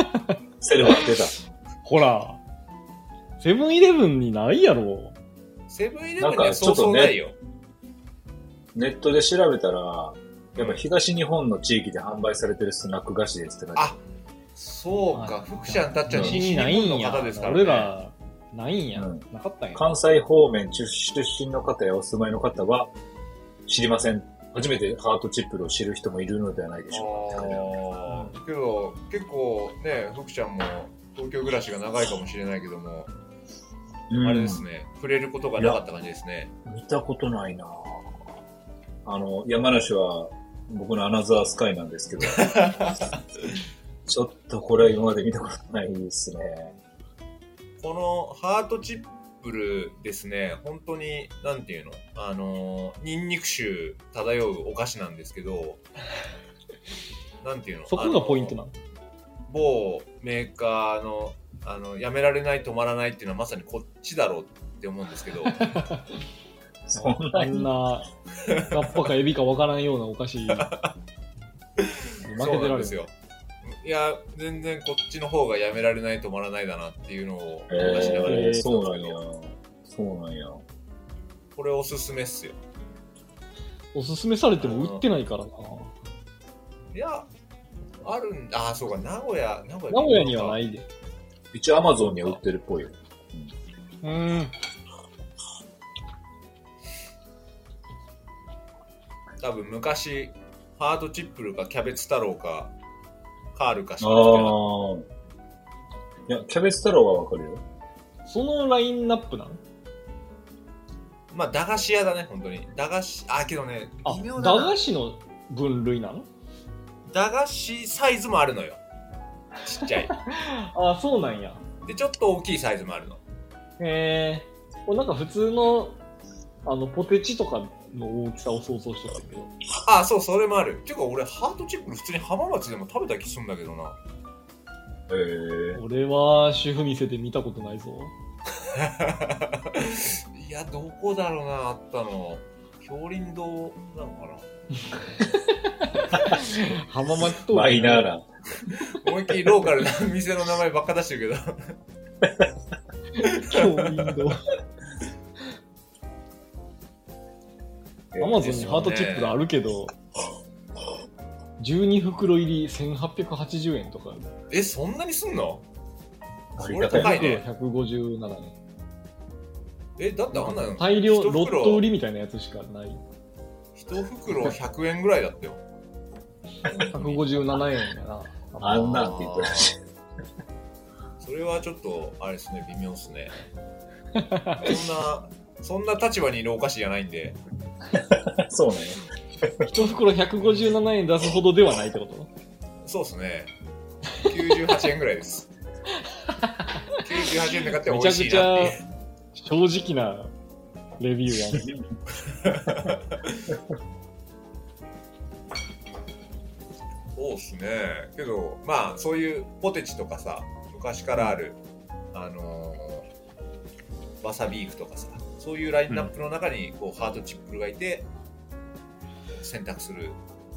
セルバー出た。ほら、セブンイレブンにないやろ。セブンイレブンになんはそうかちょっとねそうないよ。ネットで調べたら、やっぱ東日本の地域で販売されてるスナック菓子ですって書いてあそうか、福ちゃんたっちゃんうん西日にない本の。方ですからね。俺ら、ないんや。うんなかったんや。関西方面出身の方やお住まいの方は知りません。初めてハートチップルを知る人もいるのではないでしょうかけど、結構ね、福ちゃんも東京暮らしが長いかもしれないけども、うんあれですね、触れることがなかった感じですね。見たことないなあの、山梨は僕のアナザースカイなんですけど、ちょっとこれは今まで見たことないですね。このハートチップルですね、本当に、なんていうの？あのー、ニンニク臭漂うお菓子なんですけど、なんていうの？そこがポイントなの？某メーカーの、あの、やめられない止まらないっていうのはまさにこっちだろうって思うんですけど、そんなあにんな、ラッパかエビかわからんようなお菓子。負けてられるなんですよ。いや、全然こっちの方がやめられない止まらないだなっていうのをえ思い出しながらー、やってたんそうで。そうなんや。これおすすめっすよ。おすすめされても売ってないからな。いや、あるんあ、そうか、名古屋、名古屋。名古屋にはないいで。一応アマゾンには売ってるっぽいよ。うーん。多分昔、ハートチップルかキャベツ太郎か、カールかしあか売ってなかっあ。いや、キャベツ太郎はわかるよ。そのラインナップなの？た。まあ、駄菓子屋だね、本当に。駄菓子、あ、けどね、あ、駄微妙だな菓子の分類なの？駄菓子サイズもあるのよ。ちっちゃい。あ、そうなんや。で、ちょっと大きいサイズもあるの。へえ。これなんか普通の、あの、ポテチとかの大きさを想像してたけど。あ、そう、それもある。ていうか、俺、ハートチップル普通に浜松でも食べた気するんだけどな。へえ。俺は主婦店で見たことないぞ。いや、どこだろうな、あったの。氷林堂なのかな 浜松とマイナーな。思いっきりローカルな店の名前ばっか出してるけど。京林堂。アマゾンにハートチップがあるけど、12袋入り1880円とか。え、そんなにすんの？あそれりがたい高いね。157円。え、だってあんなの大量、ロット売りみたいなやつしかない。一袋100円ぐらいだったよ。157円やな。あんなんって言ってたし。それはちょっと、あれですね、微妙っすね。そんな、そんな立場にいるお菓子じゃないんで、そうね。一袋157円出すほどではないってこと？そうっすね。98円ぐらいです。98円で買って美味しいなって。正直なレビューやん。そうっすね。けど、まあ、そういうポテチとかさ、昔からある、あのーわさビーフとかさ、そういうラインナップの中に、こう、ハートチップルがいて、選択する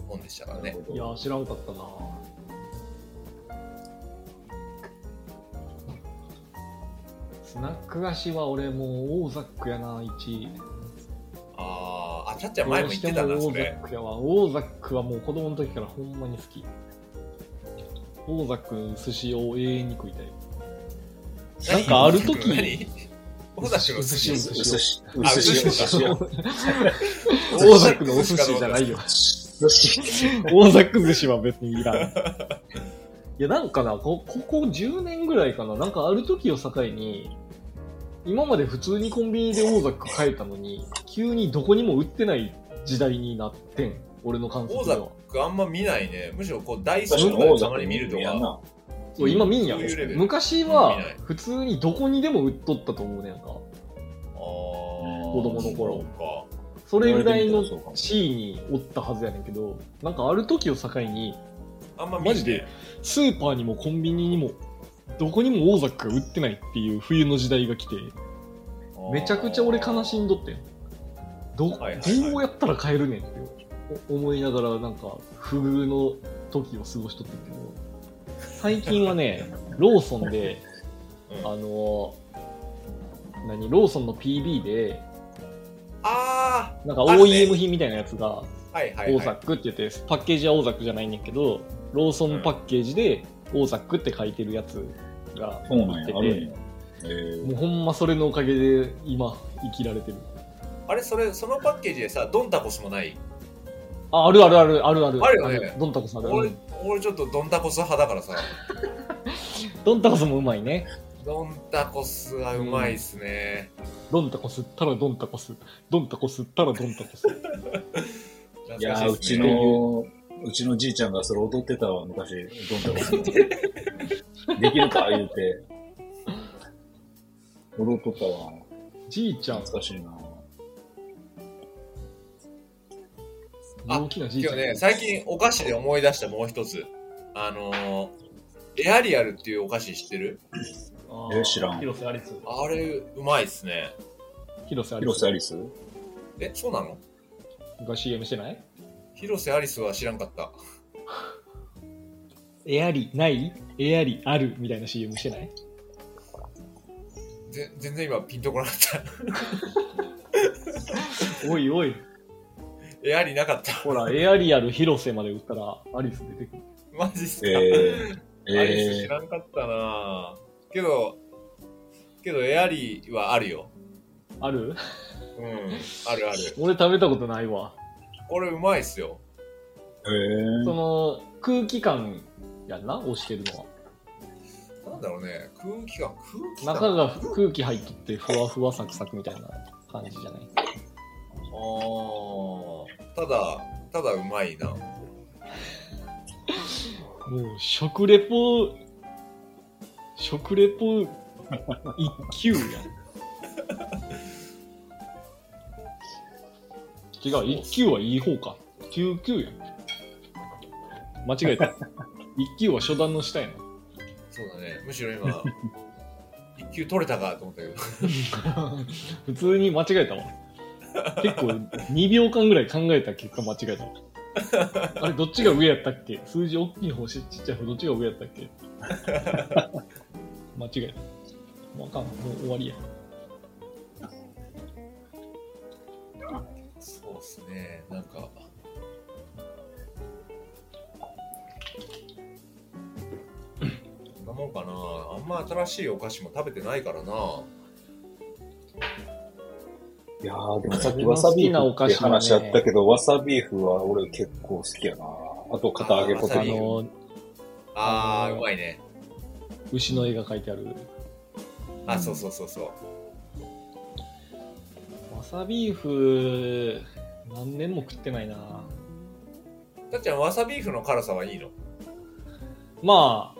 本でしたからね。いやー、知らんかったなスナック菓子は俺もうオーザックやな、1位。あー、あ、ちゃっちゃん前も言ってたな、どうしてもオーザそれ。ックやわ。オーザックはもう子供の時からほんまに好き。オーザックの寿司を永遠に食いたい。なんかある時何オーザックの寿司寿うすし、うあすし、ううすしすしや。オーザックのお寿司じゃないよ。寿司。オーザック寿司は別にいらん。いや、なんかな、こここ10年ぐらいかな、なんかある時を境に、今まで普通にコンビニでオーザック買えたのに、急にどこにも売ってない時代になってん。俺の感オーザ覚ではッ。クあんま見ないね。むしろこう、ダイソーとかでたまに見るとか。そう今見んやそういうレベル。昔見はない。普通にどこにでも売っとったと思うねんか。あー。子供の頃。か。それぐらいのそうかも地位におったはずやねんけど、なんかある時を境に、あんま見マジでスーパーにもコンビニにも、どこにもオーザックが売ってないっていう冬の時代が来て、めちゃくちゃ俺悲しんどってん。ど、はいはいはい。どうやったら買えるねんってお思いながらなんか不遇の時を過ごしとってんけど、最近はね、ローソンで、うんあの何、ローソンの PB で、あなんかあるね OEM 品みたいなやつが、ーはいはい、はい。オーザックって言って、パッケージはオーザックじゃないねんけど、ローソンパッケージでオーザックって書いてるやつがそうなんや、あるんてや。えーもうほんまそれのおかげで今生きられてる。あれ、それ、そのパッケージでさ、ドンタコスもない？あ、あるあるあるあるある。あるよねドンタコスある。う俺ん、俺ちょっとドンタコス派だからさ、ドンタコスもうまいね。ドンタコスはうまいっすね。ドンタコスったらドンタコス。ドンタコスったらドンタコス。いやー、うちの、うちのじいちゃんがそれ踊ってたわ、昔。どんたこできるか言うて。踊っとったわ。じいちゃん、懐かしいな。大きなじいちゃん。今日ね、最近お菓子で思い出したもう一つ。あのー、エアリアルっていうお菓子知ってる？え知らん広瀬アリス。あれ、うまいっすね。広瀬アリス。広瀬アリス？え、そうなの？が CM してない？広瀬アリスは知らんかった。エアリない？エアリあるみたいな CM してない？ぜ全然今ピンとこなかった。おいおい。エアリなかった。ほら、エアリアル広瀬まで打ったらアリス出てくる。マジっすか、えー、アリス知えらんかったなけど、けどエアリはあるよ。ある？うん、あるある。俺食べたことないわ。これうまいっすよ。ー、えそー、の空気感やんな？押してるのは。なんだろうね、空気感、空気感。中が空気入っとってふわふわサクサクみたいな感じじゃない？ただ、ただうまいな。もう食レポ、食レポ一級やん。違う、一級はいい方か。九級やん。間違えた。一級は初段の下やな。そうだね。むしろ今、一球取れたかと思ったけど。普通に間違えたわ。結構2秒間ぐらい考えた結果間違えたわ。あれ、どっちが上やったっけ？数字大きい方、ちっちゃい方、どっちが上やったっけ？間違えた。もうあかん、もう終わりや。そうっすね。なんか、なもんかな。あんま新しいお菓子も食べてないからな。いやー、でもさっきわさビーフって話あったけど、わさビーフは俺結構好きやな。あと、片揚げポテト。ああー、うまいね。牛の絵が描いてある。あ、そうそうそうそう。わさビーフ、何年も食ってないな。たっちゃん、わさビーフの辛さはいいの？まあ、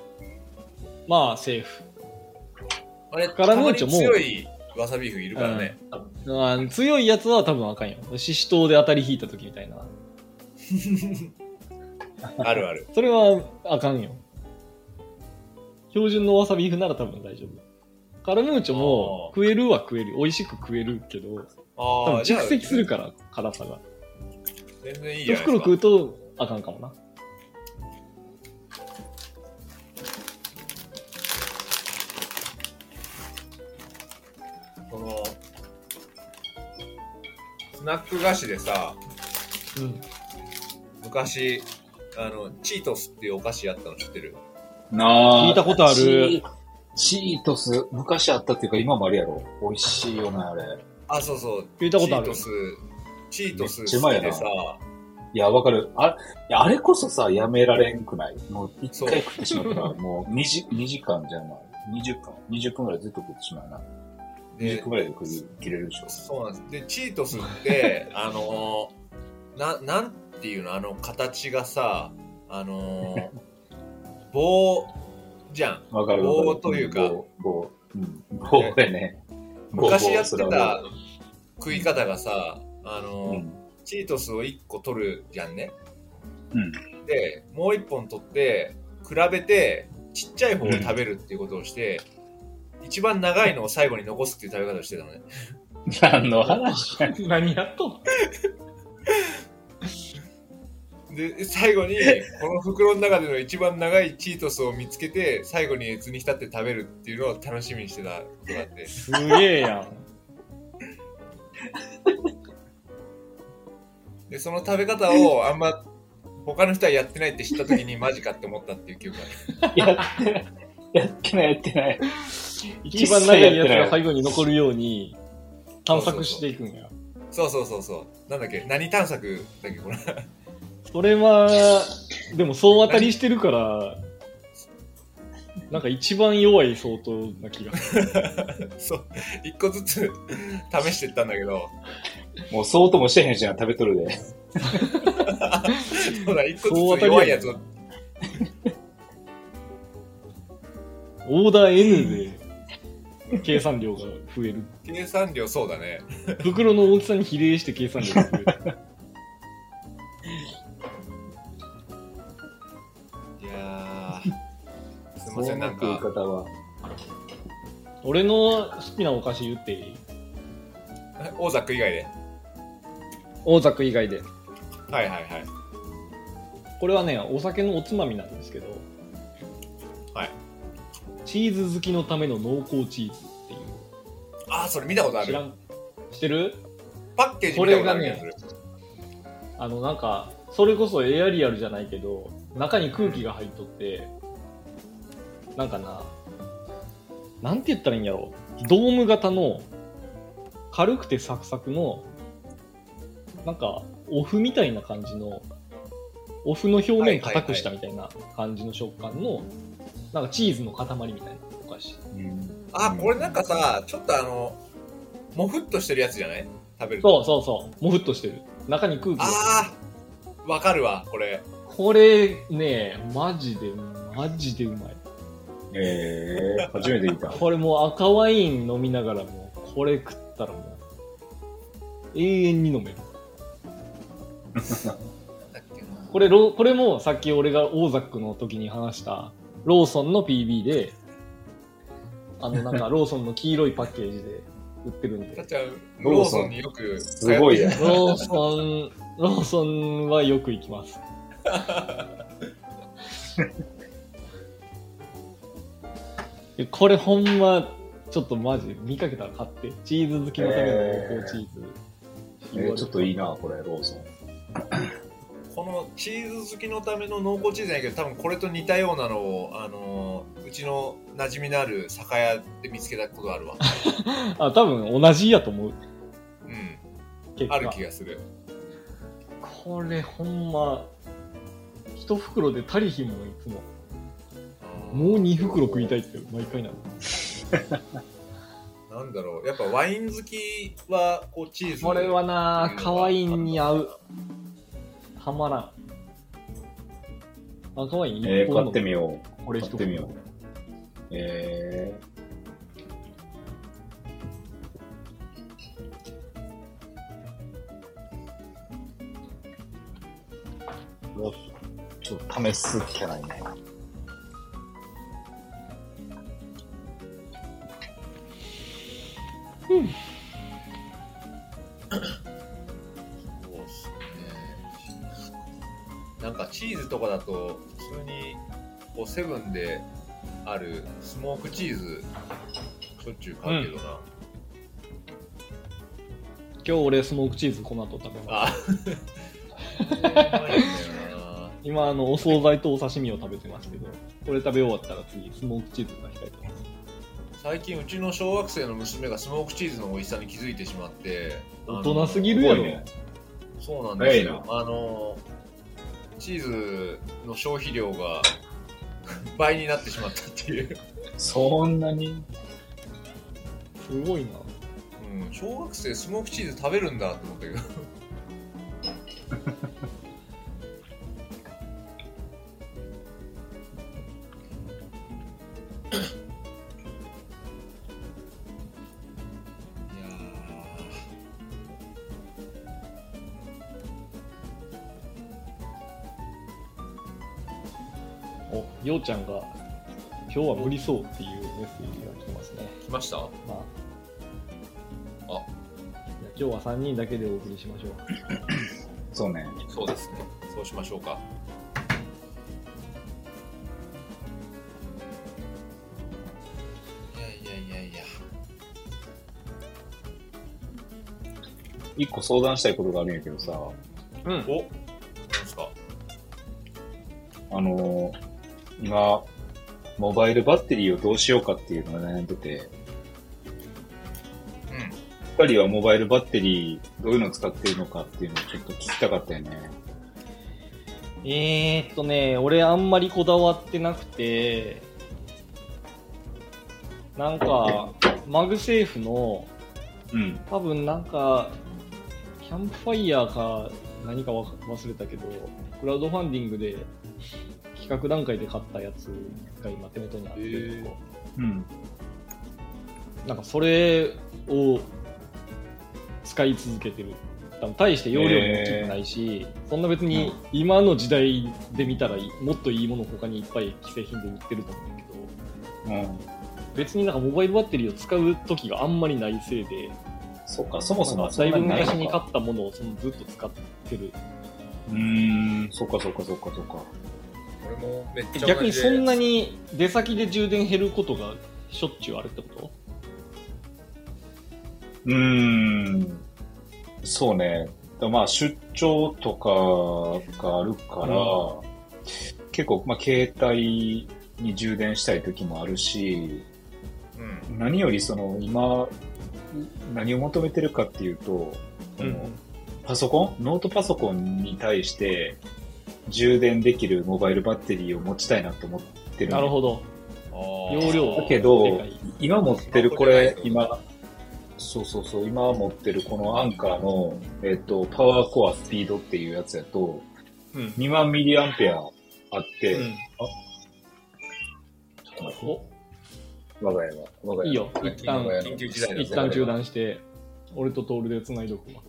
まあ、セーフ。あれ、カラムーチョたまに強いわさビーフいるからね。あ強いやつは多分あかんよ。シシトウで当たり引いた時みたいな。あるある。それはあかんよ。標準のわさビーフなら多分大丈夫。カラムーチョも食えるは食える。美味しく食えるけど、あ多分蓄、積するから、辛さが。全然いい一じゃないですか。袋食うとあかんかもな。スナック菓子でさ、うん。昔、あの、チートスっていうお菓子やったの知ってる？なあ聞いたことあるチーチートス、昔あったっていうか今もあるやろ。美味しいよね、あれ。あ、そうそう。聞いたことあるチートス、チートス好きでさ、いや、わかる。あいやあれこそさ、やめられんくない？もう一回食ってしまったら、もう2時、2時間じゃない？20分。20分ぐらいずっと食ってしまうな。20で分ぐらいで食い切れるでしょ。そうなんです。で、チートスって、あのー、な、なんていうの、あの形がさ、あのー、棒じゃん。棒というか棒、棒。うん。棒やね。棒昔やってた食い方がさ、あのー、うん。チートスを1個取るじゃんね。うん。で、もう1本取って、比べて、ちっちゃい方を食べるっていうことをして、一番長いのを最後に残すっていう食べ方をしてたのね。何の話や何やっとんで、最後に、この袋の中での一番長いチートスを見つけて、最後に熱に浸って食べるっていうのを楽しみにしてたことがあって。すげえやん。で、その食べ方をあんま、他の人はやってないって知った時にマジかって思ったっていう記憶がある。やってない。やってない、やってない。一番長いやつが最後に残るように探索していくんや。そうそうそうそう。なんだっけ？何探索だっけこれ？それは、でも総当たりしてるから、なんか一番弱い相当な気がする。そう。一個ずつ 試していったんだけど、もうそうともしてへんしな、食べとるで。そうだ、一個ずつ弱いやつを、オーダー N で計算量が増える。計算量そうだね。袋の大きさに比例して計算量が増える。いやー、すいません、なんか、方は。俺の好きなお菓子言っていい？大ザック以外で。大ザク以外で。はいはいはい。これはね、お酒のおつまみなんですけど、はい。チーズ好きのための濃厚チーズっていう。あー、それ見たことある。知らん知ってる？パッケージ見たことあるやつ。あの、なんか、それこそエアリアルじゃないけど、中に空気が入っとって、なんかな、なんて言ったらいいんやろドーム型の、軽くてサクサクの、なんか、オフみたいな感じの、オフの表面硬くしたみたいな感じの食感の、なんかチーズの塊みたいなお菓子。うんあ、これなんかさ、ちょっとあの、もふっとしてるやつじゃない？食べると。そうそうそう、もふっとしてる。中に空気が。あー、わかるわ、これ。これね、マジで、マジでうまい。えー、初めて聞いた。これもう赤ワイン飲みながらもう、これ食ったらもう、永遠に飲める。これロ、これもさっき俺がオーザックの時に話した、ローソンの PB で、あのなんか ローソンの黄色いパッケージで売ってるんで。ちゃん、ローソンによくすごいや。ローソン、ローソンはよく行きます。これほんま、ちょっとマジ見かけたら買って。チーズ好きのための濃厚チーズ。えー、ちょっといいな、これ、ローソン。このチーズ好きのための濃厚チーズじゃないけど、多分これと似たようなのを、あのーうちの馴染みのある酒屋で見つけたことあるわ。あ、多分同じやと思う。うん。ある気がする。これほんま、一袋で足りひんもん、いつも。もう二袋食いたいって毎回なの。なんだろう。やっぱワイン好きは、こう、チーズ。これはな、可愛いに合う。たまらん。赤ワイン一えー、本買ってみよう。これ一買ってみよう袋。えー。ちょっと試すキャない。そうっなんかチーズとかだと、普通に、こう、セブンであるスモークチーズ、しょっちゅう買うけどな。今日俺スモークチーズこの後食べます。今、あの、お惣菜とお刺身を食べてますけど、これ食べ終わったら次、スモークチーズが控えてます。最近うちの小学生の娘がスモークチーズの美味しさに気づいてしまって大人すぎるやろ。そうなんですよ早あのチーズの消費量が倍になってしまったっていう、そんなに？すごいな。うん、小学生スモークチーズ食べるんだと思ったけど ようちゃんが、今日は無理そうっていうメッセージが来てますね。ー来ました？まあ。あじゃあ今日は3人だけでお送りしましょう。そうね。そうですねそうしましょうかいやいやいやいや一個相談したいことがあるんやけどさ、うん。お何ですかあのー今、モバイルバッテリーをどうしようかっていうのが悩んでて、うん二人はモバイルバッテリーどういうのを使ってるのかっていうのをちょっと聞きたかったよね。えーっとね、俺あんまりこだわってなくて、なんか、マグセーフの、うん。多分なんか、キャンプファイヤーか何かわ忘れたけど、クラウドファンディングで企画段階で買ったやつが今手元にあって、へーこうん。うなんかそれを使い続けてる。多分大して容量も大きくないし、そんな別に今の時代で見たらもっといいもの他にいっぱい既製品で売ってると思うんだけど、うん。別になんかモバイルバッテリーを使う時があんまりないせいで、そっか、そもそもだいぶ昔に買。ったものをそのずっと使ってる。うーん、そっかそっかそっかそっか。俺もめっちゃ逆にそんなにに出先で充電減ることがしょっちゅうあるってこと？うーん、そうね。まあ、出張とかがあるから、結構、まあ、携帯に充電したい時もあるし、うん。何よりその、今、何を求めてるかっていうと、そのパソコン？ノートパソコンに対して充電できるモバイルバッテリーを持ちたいなと思ってるなるほど。容容量だけど今持ってるこれ、今、そうそうそう、今持ってるこのアンカーの、えっ、と、パワーコアスピードっていうやつやと、うん。2万ミリアンペアあって、うんお？我が家は、我が家いいよ。緊一旦、一旦中断して、俺とトールで繋いどくわ。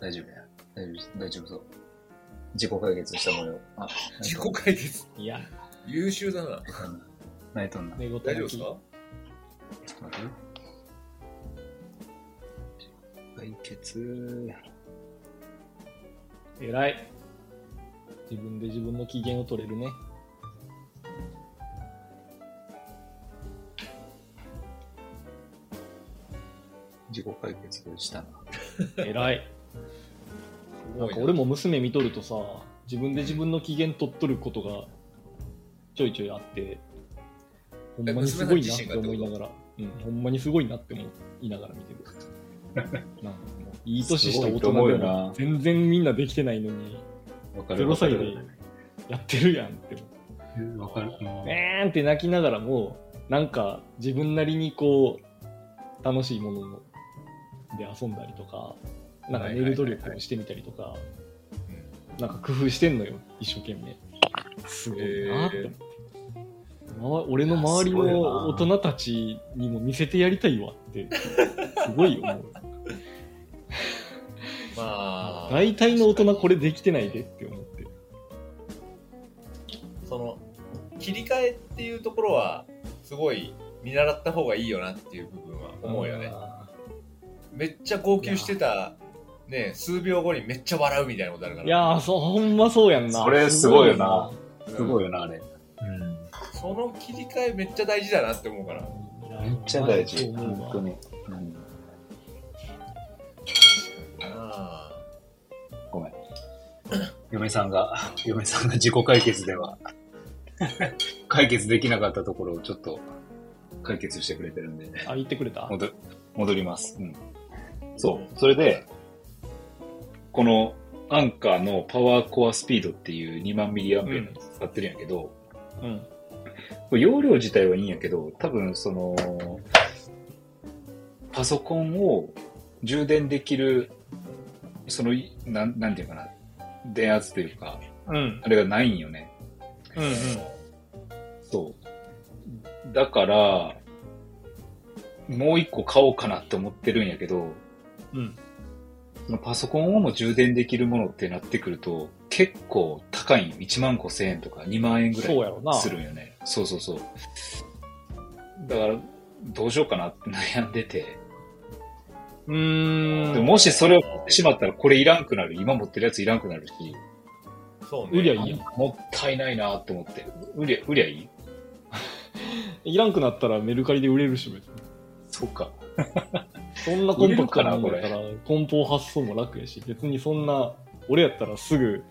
大丈夫や。大丈夫、大丈夫そう。自己解決した模様。あ、自己解決？いや、優秀だな泣いとんな。寝言大丈夫ですか？ちょっと待ってよ。解決。偉い。自分で自分の機嫌を取れるね。自己解決したな。偉い。すごいなんか俺も娘見とるとさ、自分で自分の機嫌取っとることがちょいちょいあって、ほんまにすごいなって思いながら、うん、ほんまにすごいなって思いながら見てる。なんかもういい年した大人でも全然みんなできてないのに、わか0歳でやってるやんって思う。わかる。えーんって泣きながらも、なんか自分なりにこう、楽しいもので遊んだりとか、なんか寝る努力をしてみたりとか、なんか工夫してんのよ、一生懸命。すごいなって思って。俺の周りの大人たちにも見せてやりたいわって、すごい思う。まあ大体の大人これできてないでって思って。その、切り替えっていうところは、すごい見習った方がいいよなっていう部分は思うよね。めっちゃ号泣してた、ね、数秒後にめっちゃ笑うみたいなことあるから。いやー、そう、ほんまそうやんな。それすごいよなうんすごいよな、あれ。その切り替えめっちゃ大事だなって思うから。めっちゃ大事。本当に。うんあごめん。嫁さんが、嫁さんが自己解決では、解決できなかったところをちょっと解決してくれてるんで、あ、言ってくれた？戻戻ります。うん。そう。それで、このアンカーのパワーコアスピードっていう2万ミリアンペアの使ってるんやけど、うん。これ容量自体はいいんやけど、多分その、パソコンを充電できる、その、なん、なんていうかな、電圧というか、うん。あれがないんよね。うん。うん。そう。だから、もう一個買おうかなって思ってるんやけど、うん。そのパソコンをも充電できるものってなってくると、結構高いんよ。1万5千円とか2万円ぐらいそうやろな。するんよね。そうそうそう。だから、どうしようかなって悩んでて。うーん。でももしそれを買ってしまったらこれいらんくなる。今持ってるやついらんくなるし。あ。そうね。売りゃいいやん。もったいないなと思って。売りゃ、売りゃいい？いらんくなったらメルカリで売れるし、別に。そうか。そんなコンパクトなもんだから、梱包発送も楽やし、別にそんな、俺やったらすぐ、売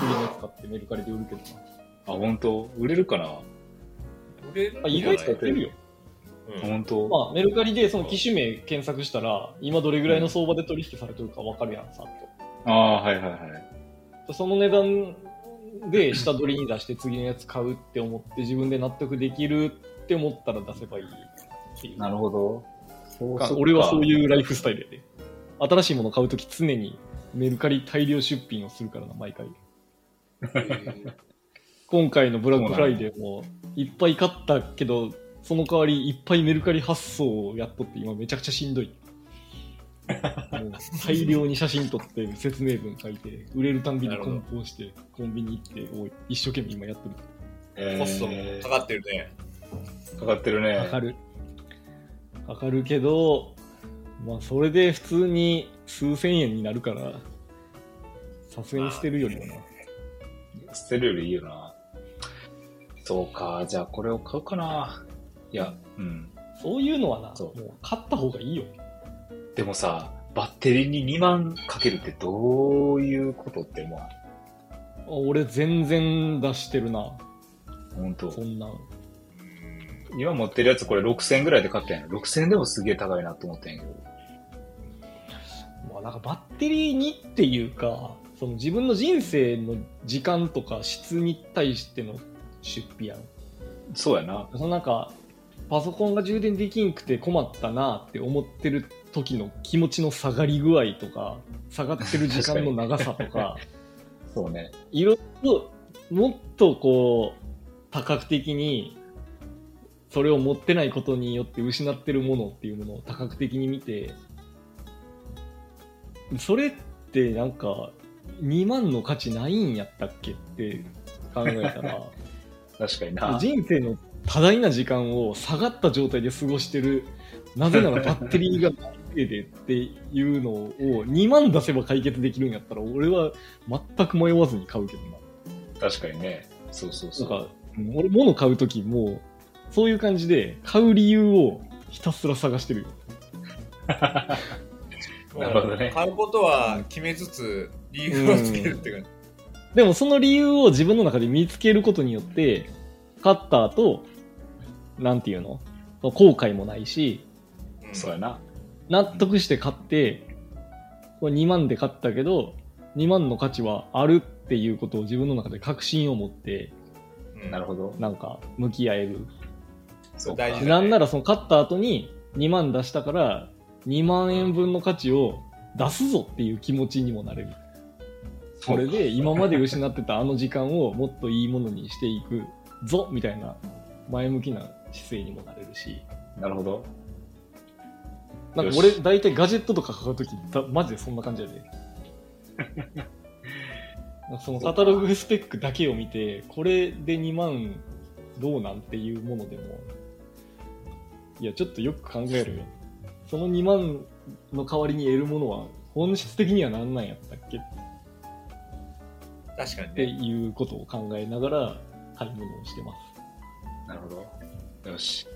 りのやつ買ってメルカリで売るけどな。あ、本当？売れるかな？売れるあ、意外と売ってるよ。うん本当？まあ、メルカリでその機種名検索したら、今どれぐらいの相場で取引されてるかわかるやん、さっああ、はいはいはい。と。その値段で下取りに出して次のやつ買うって思って自分で納得できるって思ったら出せばいいっていう。なるほど。俺はそういうライフスタイルやで。新しいもの買うとき常にメルカリ大量出品をするからな、毎回。今回のブラックフライデーもいっぱい買ったけど、その代わりいっぱいメルカリ発送をやっとって今めちゃくちゃしんどい。もう大量に写真撮って説明文書いて、売れるたんびに梱包して、コンビニ行って、おい一生懸命今やってる。えーコストもかかってるね。かかってるね。かかる。かかるけど、まあそれで普通に数千円になるから、さすがに捨てるよりはな。捨てるよりいいよな。そうか、じゃあこれを買うかな。いや、うん。そういうのはな、そうもう買った方がいいよ。でもさ、バッテリーに2万かけるってどういうことって思う？俺全然出してるな、本当そんなん。今持ってるやつこれ6000円ぐらいで買ったんやろ。6000円でもすげえ高いなと思ったんやけど。まあなんかバッテリーにっていうか、その自分の人生の時間とか質に対しての出費やん。そうやな。そのなんか、パソコンが充電できんくて困ったなって思ってる時の気持ちの下がり具合とか、下がってる時間の長さとか、そうね。いろいろ、もっとこう、多角的に、それを持ってないことによって失ってるものっていうものを多角的に見て、それってなんか、2万の価値ないんやったっけって考えたら、確かにな。人生の多大な時間を下がった状態で過ごしてる、なぜならバッテリーがないせいでっていうのを2万出せば解決できるんやったら、俺は全く迷わずに買うけどな。確かにね。そうそうそう。なんか、俺、物買うときも、そういう感じで、買う理由をひたすら探してるよ。なるほどね買うことは決めつつ、理由をつけるっていうか、でも、その理由を自分の中で見つけることによって、買った後、なんていうの？後悔もないし、うんそうやな。納得して買って、これ2万で買ったけど、2万の価値はあるっていうことを自分の中で確信を持って、うんなるほど。なんか、向き合える。そうか大事だねなんならその買った後に2万出したから2万円分の価値を出すぞっていう気持ちにもなれる。それで今まで失ってたあの時間をもっといいものにしていくぞみたいな前向きな姿勢にもなれるし。なるほど。なんかよし俺大体ガジェットとか買うときマジでそんな感じやで。そのカタログスペックだけを見て、これで2万どうなんっていうものでも、いや、ちょっとよく考えるよ。その2万の代わりに得るものは、本質的には何なんやったっけ？っ確かにてね。いうことを考えながら買い物をしてます。なるほど。よし。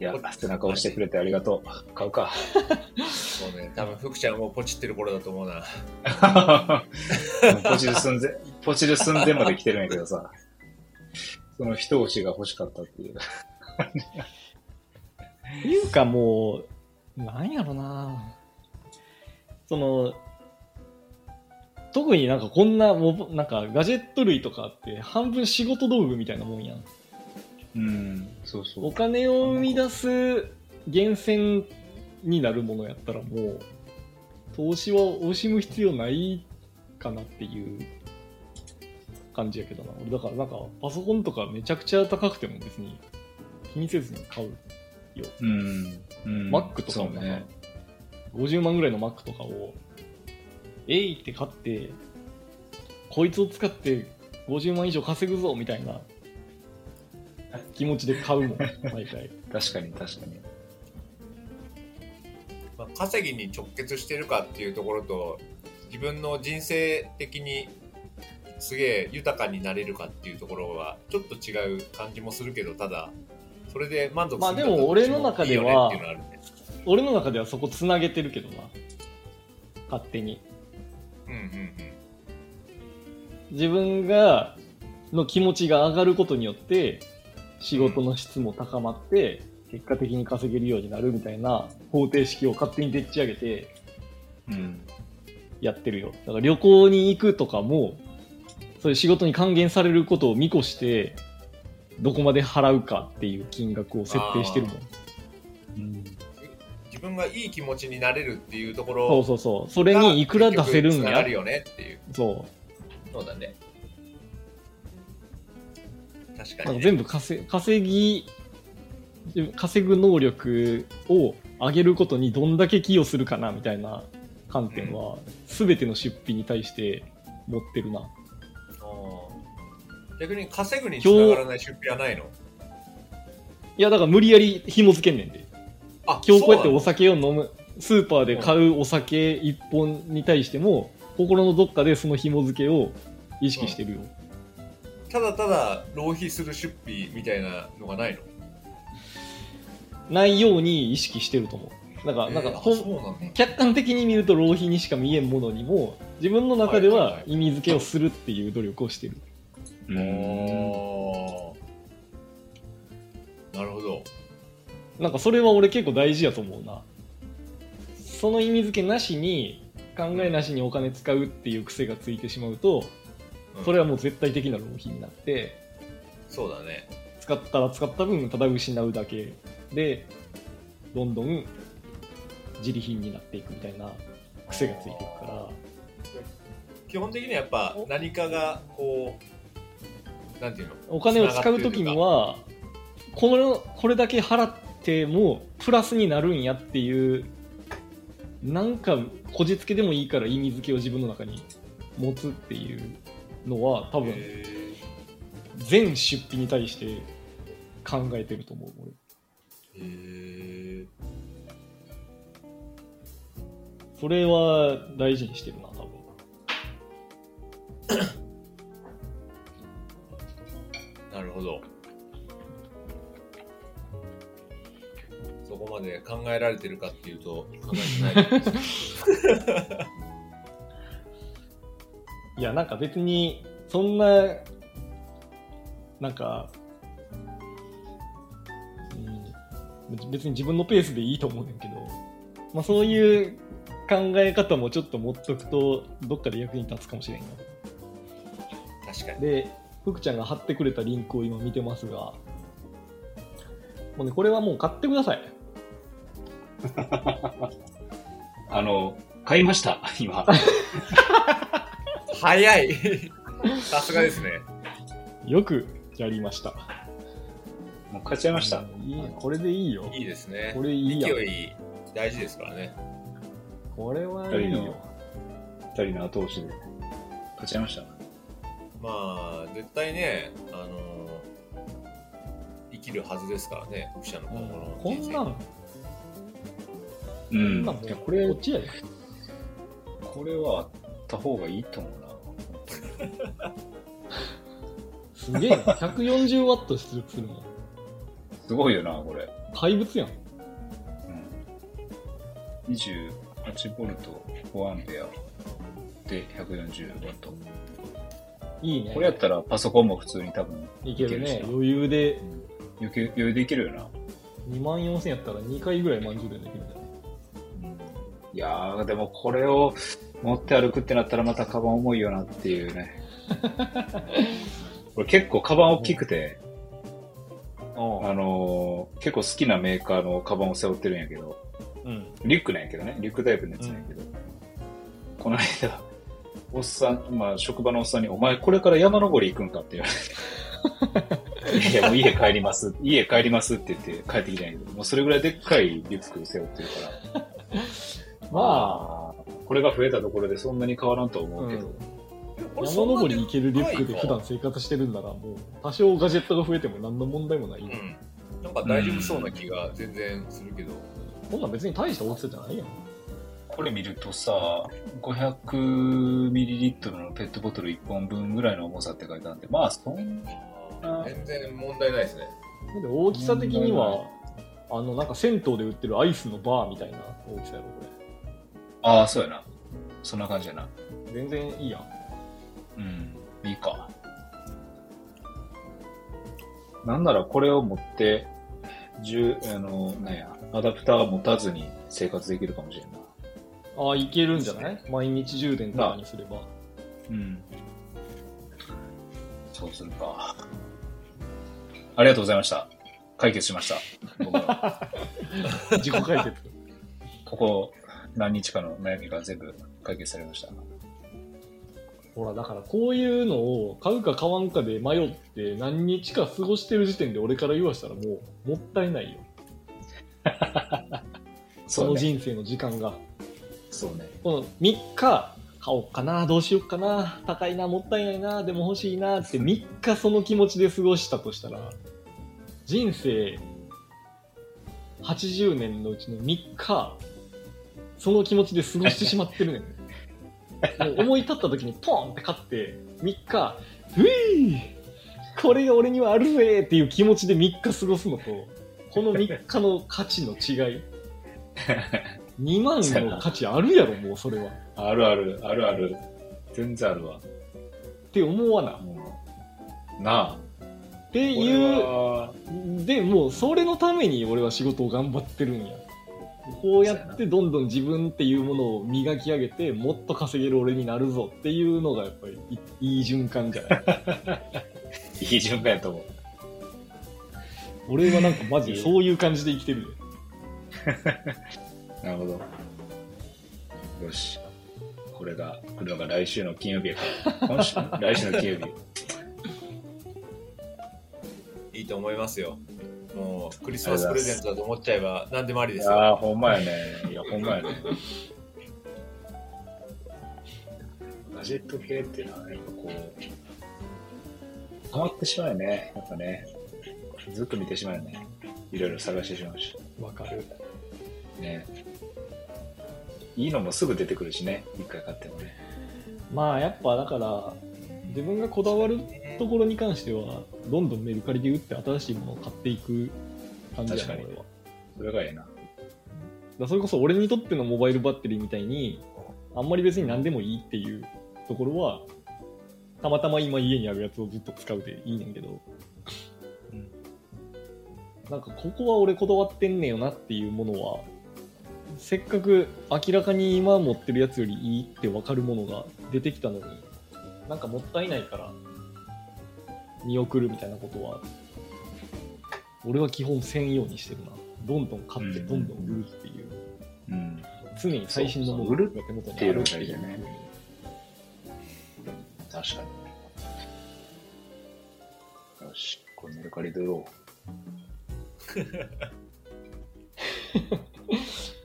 いや、背中押してくれてありがとう。買うか。そうね。多分、福ちゃんもうポチってる頃だと思うな。ポチる寸前、ポチる寸前まで来てるんやけどさ。その一押しが欲しかったっていう。いうかもう、なんやろなその、特になんかこんな、もうなんかガジェット類とかって半分仕事道具みたいなもんやん。うん、そうそおう。金を生み出す源泉になるものやったらもう、投資は惜しむ必要ないかなっていう感じやけどな。俺だからなんかパソコンとかめちゃくちゃ高くても別に気にせずに買う。うん。うん、Mac とかもそうね。50万ぐらいの Mac とかを、えいって買って、こいつを使って50万以上稼ぐぞみたいな気持ちで買うもん、毎回。確かに確かに。まあ、稼ぎに直結してるかっていうところと、自分の人生的にすげえ豊かになれるかっていうところは、ちょっと違う感じもするけど、ただ、それで満足まあでも俺の中ではね。俺の中ではそこつなげてるけどな。勝手に。うんうん自分が、の気持ちが上がることによって、仕事の質も高まって、結果的に稼げるようになるみたいな方程式を勝手にでっち上げて、うん。やってるよ。だから旅行に行くとかも、そういう仕事に還元されることを見越して、どこまで払うかっていう金額を設定してるもん。うん、自分がいい気持ちになれるっていうところそうそうそう。それにいくら出せるんや？る。よねっていう。そそうだね。確う。かに、ね。全部稼稼ぎ、稼ぐ能力を上げることにどんだけ寄与するかなみたいな観点は、すべての出費に対して持ってるな。逆に稼ぐにつながらない出費はないの？いや、だから無理やり紐付けんねんで。あ今日こうやってお酒を飲む、スーパーで買うお酒一本に対しても、心のどっかでその紐付けを意識してるよ。なのただただ浪費する出費みたいなのがないの？ないように意識してると思う。だから、なんか、えーあほんそうなんだ客観的に見ると浪費にしか見えんものにも、自分の中ではいはいははい意味付けをするっていう努力をしてる。なるほど。なんかそれは俺結構大事やと思うな。その意味付けなしに、考えなしにお金使うっていう癖がついてしまうと、うんそれはもう絶対的な浪費になって、そうだね。使ったら使った分ただ失うだけでどんどん自利品になっていくみたいな癖がついていくから基本的にはやっぱ何かがこう、なんていうの？お金を使う時にはこのこれだけ払ってもプラスになるんやっていうなんかこじつけでもいいから意味付けを自分の中に持つっていうのは多分へ全出費に対して考えてると思う俺。ー。へそれは大事にしてるな多分。ー なるほど。そこまで考えられてるかっていうと考えてない。いや、なんか別に、そんな、なんか、うん、別に自分のペースでいいと思うねんけど、まあそういう考え方もちょっと持っとくと、どっかで役に立つかもしれんよ。確かに。で、福ちゃんが貼ってくれたリンクを今見てますが、もうね、これはもう買ってください。あの、買いました、今。早い さすがですね。よくやりました。もう買っちゃいました。いいこれでいいよ。いいですね。これいいやん勢い大事ですからね。これはいいよ。二人の後押しで買っちゃいました。まあ、絶対ね、あの生きるはずですからね、読者の今後のこんなん、こうんんなんいや、これこっ、ちやで。これはあった方がいいと思うな。すげえな。140ワット出力するの。すごいよな、これ。怪物やん。うん。28ボルト、4アンペアで140ワット。いいね。これやったらパソコンも普通に多分いけるね余裕で、余裕余裕でいけるよな。2万4000やったら2回ぐらい満充電できるんだね。い？やー、でもこれを持って歩くってなったらまたカバン重いよなっていうね。これ結構カバン大きくて、ああのー結構好きなメーカーのカバンを背負ってるんやけど、うん。リュックなんやけどね、リュックタイプのやつなんやけど、この間、おっさん、まあ職場のおっさんに、お前これから山登り行くんかって言われて。いや、もう家帰ります。家帰りますって言って帰ってきたんやけど、もうそれぐらいでっかいリュック背負ってるから。まあ、これが増えたところでそんなに変わらんとは思うけど、あ、山登りに行けるリュックで普段生活してるんなら、もう、多少ガジェットが増えても何の問題もないよ。うん。なんか大丈夫そうな気が全然するけど。こんなん別に大した大きさじゃないやん。これ見るとさ、500ml のペットボトル1本分ぐらいの重さって書いてあるんで、まあそんな、全然問題ないですね。で大きさ的には、あの、なんか銭湯で売ってるアイスのバーみたいな大きさやろ、こああ、そうやな。そんな感じやな。れ。全然いいやん。うん、いいか。なんならこれを持って、じゅあの、なんや、アダプター持たずに生活できるかもしれんな。ああ、いけるんじゃない？毎日充電とかにすれば。うん。そうするか。ありがとうございました。解決しました。自己解決。ここ何日かの悩みが全部解決されました。ほら、だからこういうのを買うか買わんかで迷って何日か過ごしてる時点で俺から言わしたらもうもったいないよ。そのね。人生の時間が。そうね。この3日買おうかな、どうしようかな、高いな、もったいないな、でも欲しいなって3日その気持ちで過ごしたとしたら、人生80年のうちの3日、その気持ちで過ごしてしまってるねん。もう思い立った時にポンって買って、3日、ういこれが俺にはあるぜっていう気持ちで3日過ごすのと、この3日の価値の違い。2万の価値あるやろ、もうそれは。あるある、あるある。全然あるわ。って思わな。もうなあ。っていう、はで、もうそれのために俺は仕事を頑張ってるんや。こうやってどんどん自分っていうものを磨き上げて、もっと稼げる俺になるぞっていうのがやっぱりいいい循環じゃない？いい循環やと思う。俺はなんかマジでそういう感じで生きてるよ。なるほど。よし。これが、来るのが来週の金曜日やから。今週、来週の金曜日。いいと思いますよ。もう、クリスマスプレゼントだと思っちゃえば何でもありですよ。いやー、ほんまやね。いや、ほんまやね。ガジェット系っていうのは、やっぱこう、ハマってしまうよね。やっぱね。ずっと見てしまうよね。いろいろ探してしまうし。わかる。ね。いいのもすぐ出てくるしね。一回買ってもね。まあやっぱだから、自分がこだわるところに関しては、どんどんメルカリで売って新しいものを買っていく感じやな、確かに俺は。それがええな。だそれこそ俺にとってのモバイルバッテリーみたいに、あんまり別に何でもいいっていうところは、たまたま今家にあるやつをずっと使うでいいねんけど、なんかここは俺こだわってんねんよなっていうものは、せっかく明らかに今持ってるやつよりいいって分かるものが出てきたのに、なんかもったいないから見送るみたいなことは、俺は基本せんようにしてるな。どんどん買ってうんどんどん売るっていう。うん。常に最新のものが手元にあるっていうね確かに。よし、これメルカリで売ろう。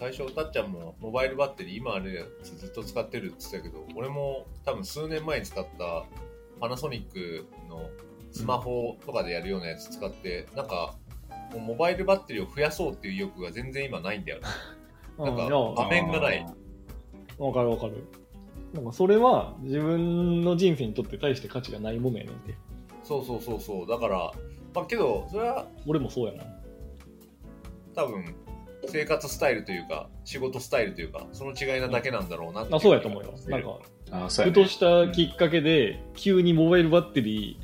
最初、たっちゃんもモバイルバッテリー、今あるやつずっと使ってるって言ってたけど、俺も多分数年前に使ったパナソニックのスマホとかでやるようなやつ使って、なんか、もうモバイルバッテリーを増やそうっていう意欲が全然今ないんだよね。なんか画面がない。わかるわかる。なんかそれは自分の人生にとって大して価値がないものやねんて。そうそうそうそう。だから、まあけど、それは俺もそうやな。多分、生活スタイルというか、仕事スタイルというか、その違いなだけなんだろうなっていあ、そうやと思うよ。なんか、あそうやね。ふとしたきっかけで、急にモバイルバッテリ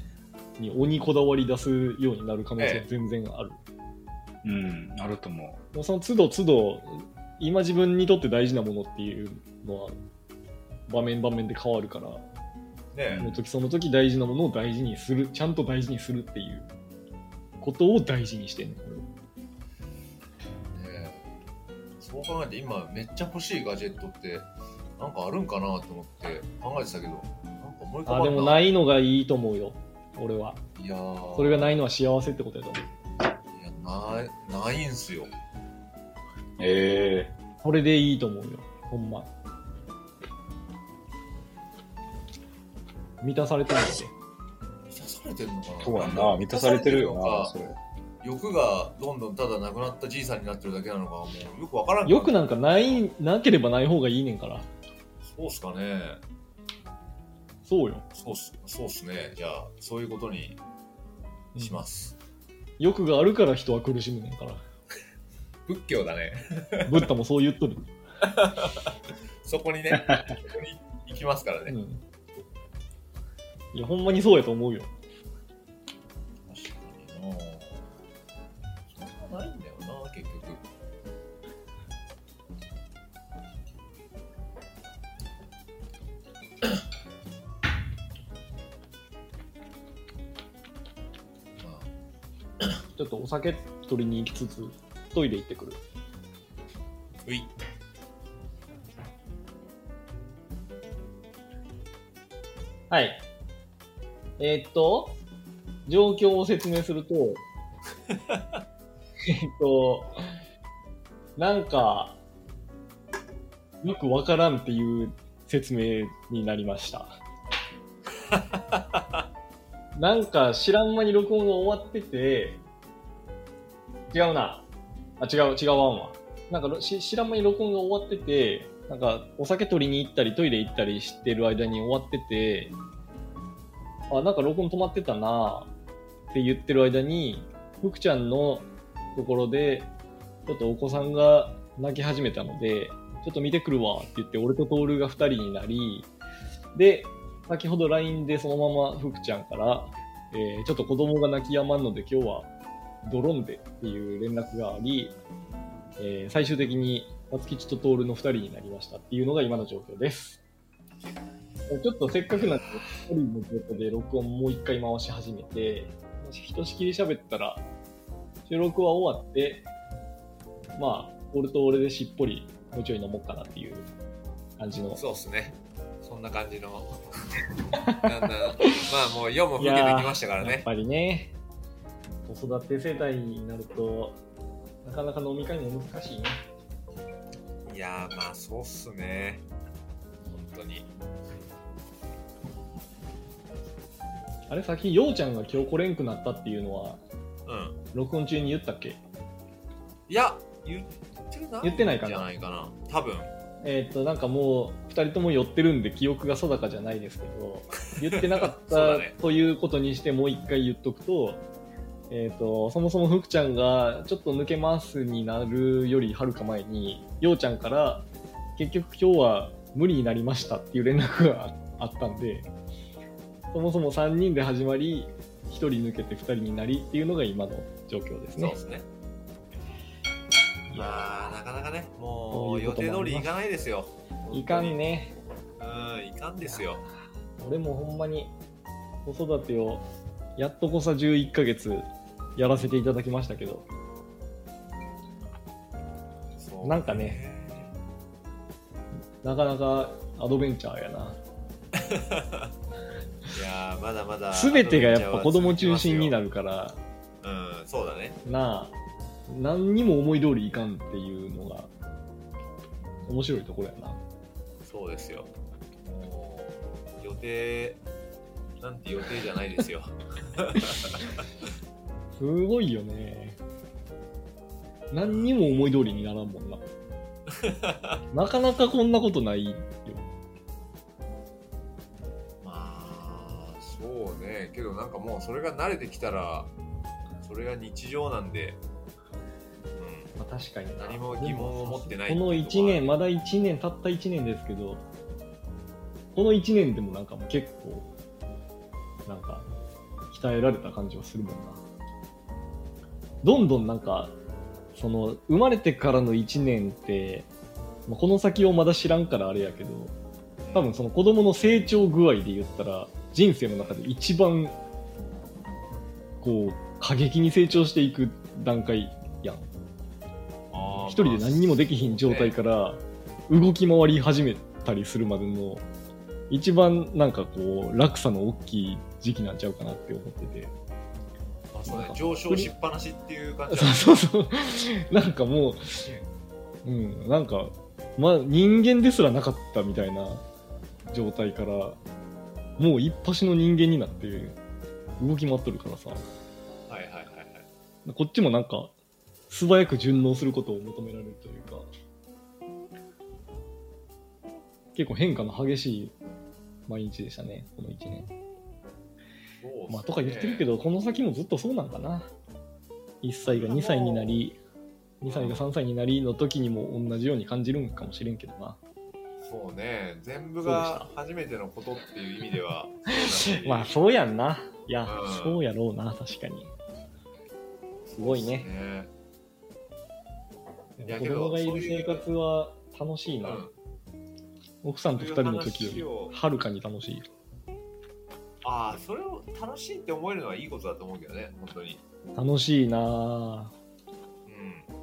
ーに鬼こだわり出すようになる可能性は全然ある。うん、あると思もうその都度都度、今自分にとって大事なものっていうのは、場面場面で変わるから、ねその時その時大事なものを大事にする、ちゃんと大事にするっていうことを大事にしてんねそう考えて今めっちゃ欲しいガジェットってなんかあるんかなと思って考えてたけどなんか思い浮かばんあ、でもないのがいいと思うよ、俺は。いやーそれがないのは幸せってことやと思う。いやないないんすよう。えそれでいいと思うよ、ほんま。満たされてるんで。満たされてるのかなえそうやな、満たされてるよな、それ。欲がどんどんただなくなったじいさんになってるだけなのかもうよくわからんよくなんかない、なければない方がいいねんから。そうっすかねそうよ。そうっすそうっすねじゃあそういうことにします、欲があるから人は苦しむねんから。仏教だねブッダもそう言っとる。そこにねそこに行きますからね、うん。いや、ほんまにそうやと思うよ。なないんだよな結局まあちょっとお酒取りに行きつつ、トイレ行ってくる。ういはい。えーっと、状況を説明すると、えーっと、なんか、よくわからんっていう説明になりました。なんか知らん間に録音が終わってて、違うな。あ、違う、違うわんわ。なんかろし知らん間に録音が終わってて、なんかお酒取りに行ったりトイレ行ったりしてる間に終わってて、あ、なんか録音止まってたなって言ってる間に、福ちゃんのところで、ちょっとお子さんが泣き始めたので、ちょっと見てくるわって言って、俺とトールが二人になり、で、先ほど LINE でそのまま福ちゃんから、えーちょっと子供が泣き止まんので今日はドローンでっていう連絡があり、えー最終的に松吉とトールの二人になりましたっていうのが今の状況です。ちょっとせっかくなんで、一人の状況で録音もう一回回し始めて、ひとしきり喋ったら、収録は終わって、まあ、俺と俺でしっぽりもうちょい飲もうかなっていう感じの。そうっすね。そんな感じの。なんだ。まあもう夜も更けてきましたからね。やっぱりね、子育て世代になると、なかなか飲み会も難しいね。いやーまあそうっすね。本当に。あれ、さっき、ようちゃんが今日来れんくなったっていうのは、うん録音中に言ったっけ？いや言ってない。言ってないかな？じゃないかな。多分。えーっと、なんかもう、二人とも寄ってるんで記憶が定かじゃないですけど、言ってなかったね。ということにしてもう一回言っとくと、えーっと、そもそも福ちゃんがちょっと抜けますになるよりはるか前に、ようちゃんから、結局今日は無理になりましたっていう連絡があったんで、そもそも3人で始まり、1人抜けて2人になりっていうのが今の状況ですねそうで。すねまあなかなかねもそう予定通りいかないですよいかんね。うんいかんですよ俺もほんまに子育てをやっとこさ11ヶ月やらせていただきましたけど、そうなんかねなかなかアドベンチャーやな。いやーまだまだすべてがやっぱ子供中心になるるから、うんそうだねなあ、何にも思い通りいかんっていうのが面白いところやな。そうですよ。もう、予定、なんて予定じゃないですよ。すごいよね。何にも思い通りにならんもんな。なかなかこんなことないよ。そうね。けどなんかもうそれが慣れてきたら、それが日常なんで、まあ、確かにうん、何も疑問を持ってないこの1年、まだ1年、たった1年ですけど、この1年でもなんかもう結構、なんか、鍛えられた感じはするもんな。どんどんなんか、その、生まれてからの1年って、まあこの先をまだ知らんからあれやけど、多分その子供の成長具合で言ったら、人生の中で一番、こう、過激に成長していく段階やん。一人で何にもできひん状態から動き回り始めたりするまでの一番なんかこう落差の大きい時期なんちゃうかなって思ってて。まあそうね、上昇しっぱなしっていう感じそうそうそう。なんかもううんなんかまあ人間ですらなかったみたいな状態からもう一発の人間になって動き回っとるからさ。はいはいはいはい。こっちもなんか素早く順応することを求められるというか。結構変化の激しい毎日でしたねこの1年。ね。まあとか言ってるけどこの先もずっとそうなんかな。1歳が2歳になり2歳が3歳になりの時にも同じように感じるんかもしれんけどなそうね、全部が初めてのことっていう意味では、まあそうやんな。いや、うん。そうやろうな確かに。すごいね。ね。子供がいる生活は楽しいな、うん奥さんと2人の時よりはるかに楽しいああ、それを楽しいって思えるのはいいことだと思うけどね、本当に。楽しいなぁうん。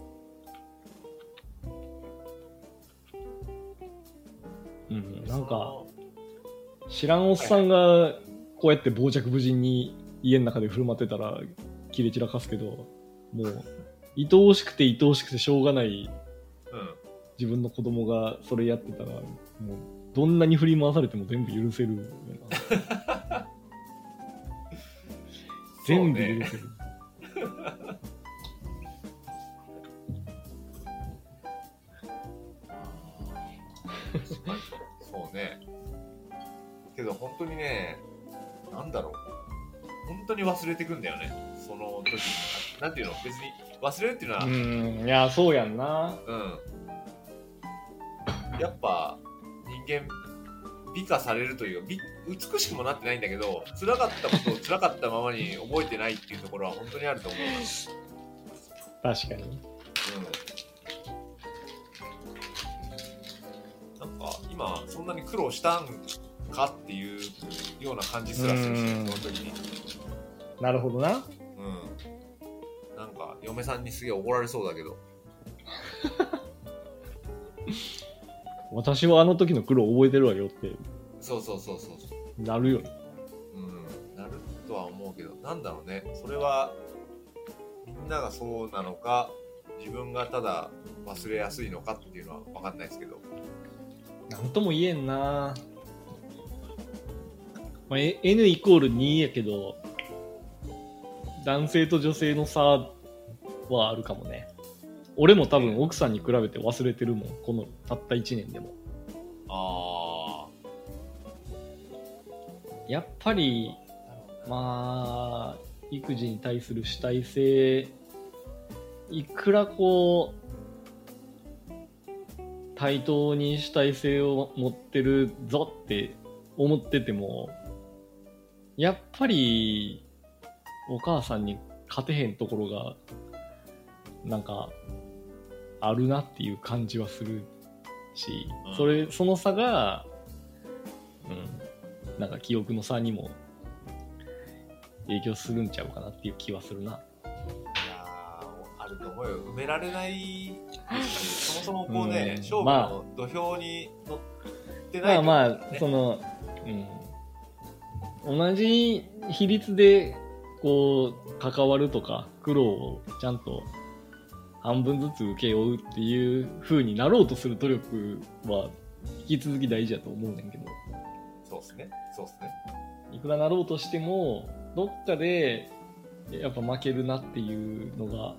なんか知らんおっさんがこうやって傍若無人に家の中で振る舞ってたら切れ散らかすけどもう愛おしくて愛おしくてしょうがないうん。自分の子供がそれやってたらもうどんなに振り回されても全部許せる 全部許せる、ね。けど本当にね、なんだろう。本当に忘れてくんだよね。その時に。なんていうの？別に忘れるっていうのは、ううん。んいやそうやんなやっぱ人間、美化されるというか、美美しくもなってないんだけど、辛かったことを辛かったままに覚えてないっていうところは本当にあると思うな。確かにうん。か今そんなに苦労したんかっていうような感じすらするし、うんその時に。なるほどなうん。なんか、嫁さんにすげえ怒られそうだけど。私はあの時の苦労覚えてるわよってそうそうそうそうそう。なるよねうん。なるとは思うけど、なんだろうね。それは、みんながそうなのか、自分がただ忘れやすいのかっていうのは分かんないですけど。なんとも言えんな、まあ、え N イコール2やけど男性と女性の差はあるかもね。俺も多分奥さんに比べて忘れてるもん。このたった1年でも。あやっぱりまあ育児に対する主体性いくらこう対等に主体性を持ってるぞって思っててもやっぱりお母さんに勝てへんところがなんかあるなっていう感じはするしうんそれその差がうんなんか記憶の差にも影響するんちゃうかなっていう気はするな。あ。いやーあると思うよ。埋められないそもそもこうね、うん勝負まあの土俵に乗ってないまあまあ、その、うん。同じ比率で、こう、関わるとか、苦労をちゃんと半分ずつ請け負うっていう風になろうとする努力は引き続き大事だと思うねんけど、そうですね。そうですね。いくらなろうとしても、どっかでやっぱ負けるなっていうのが、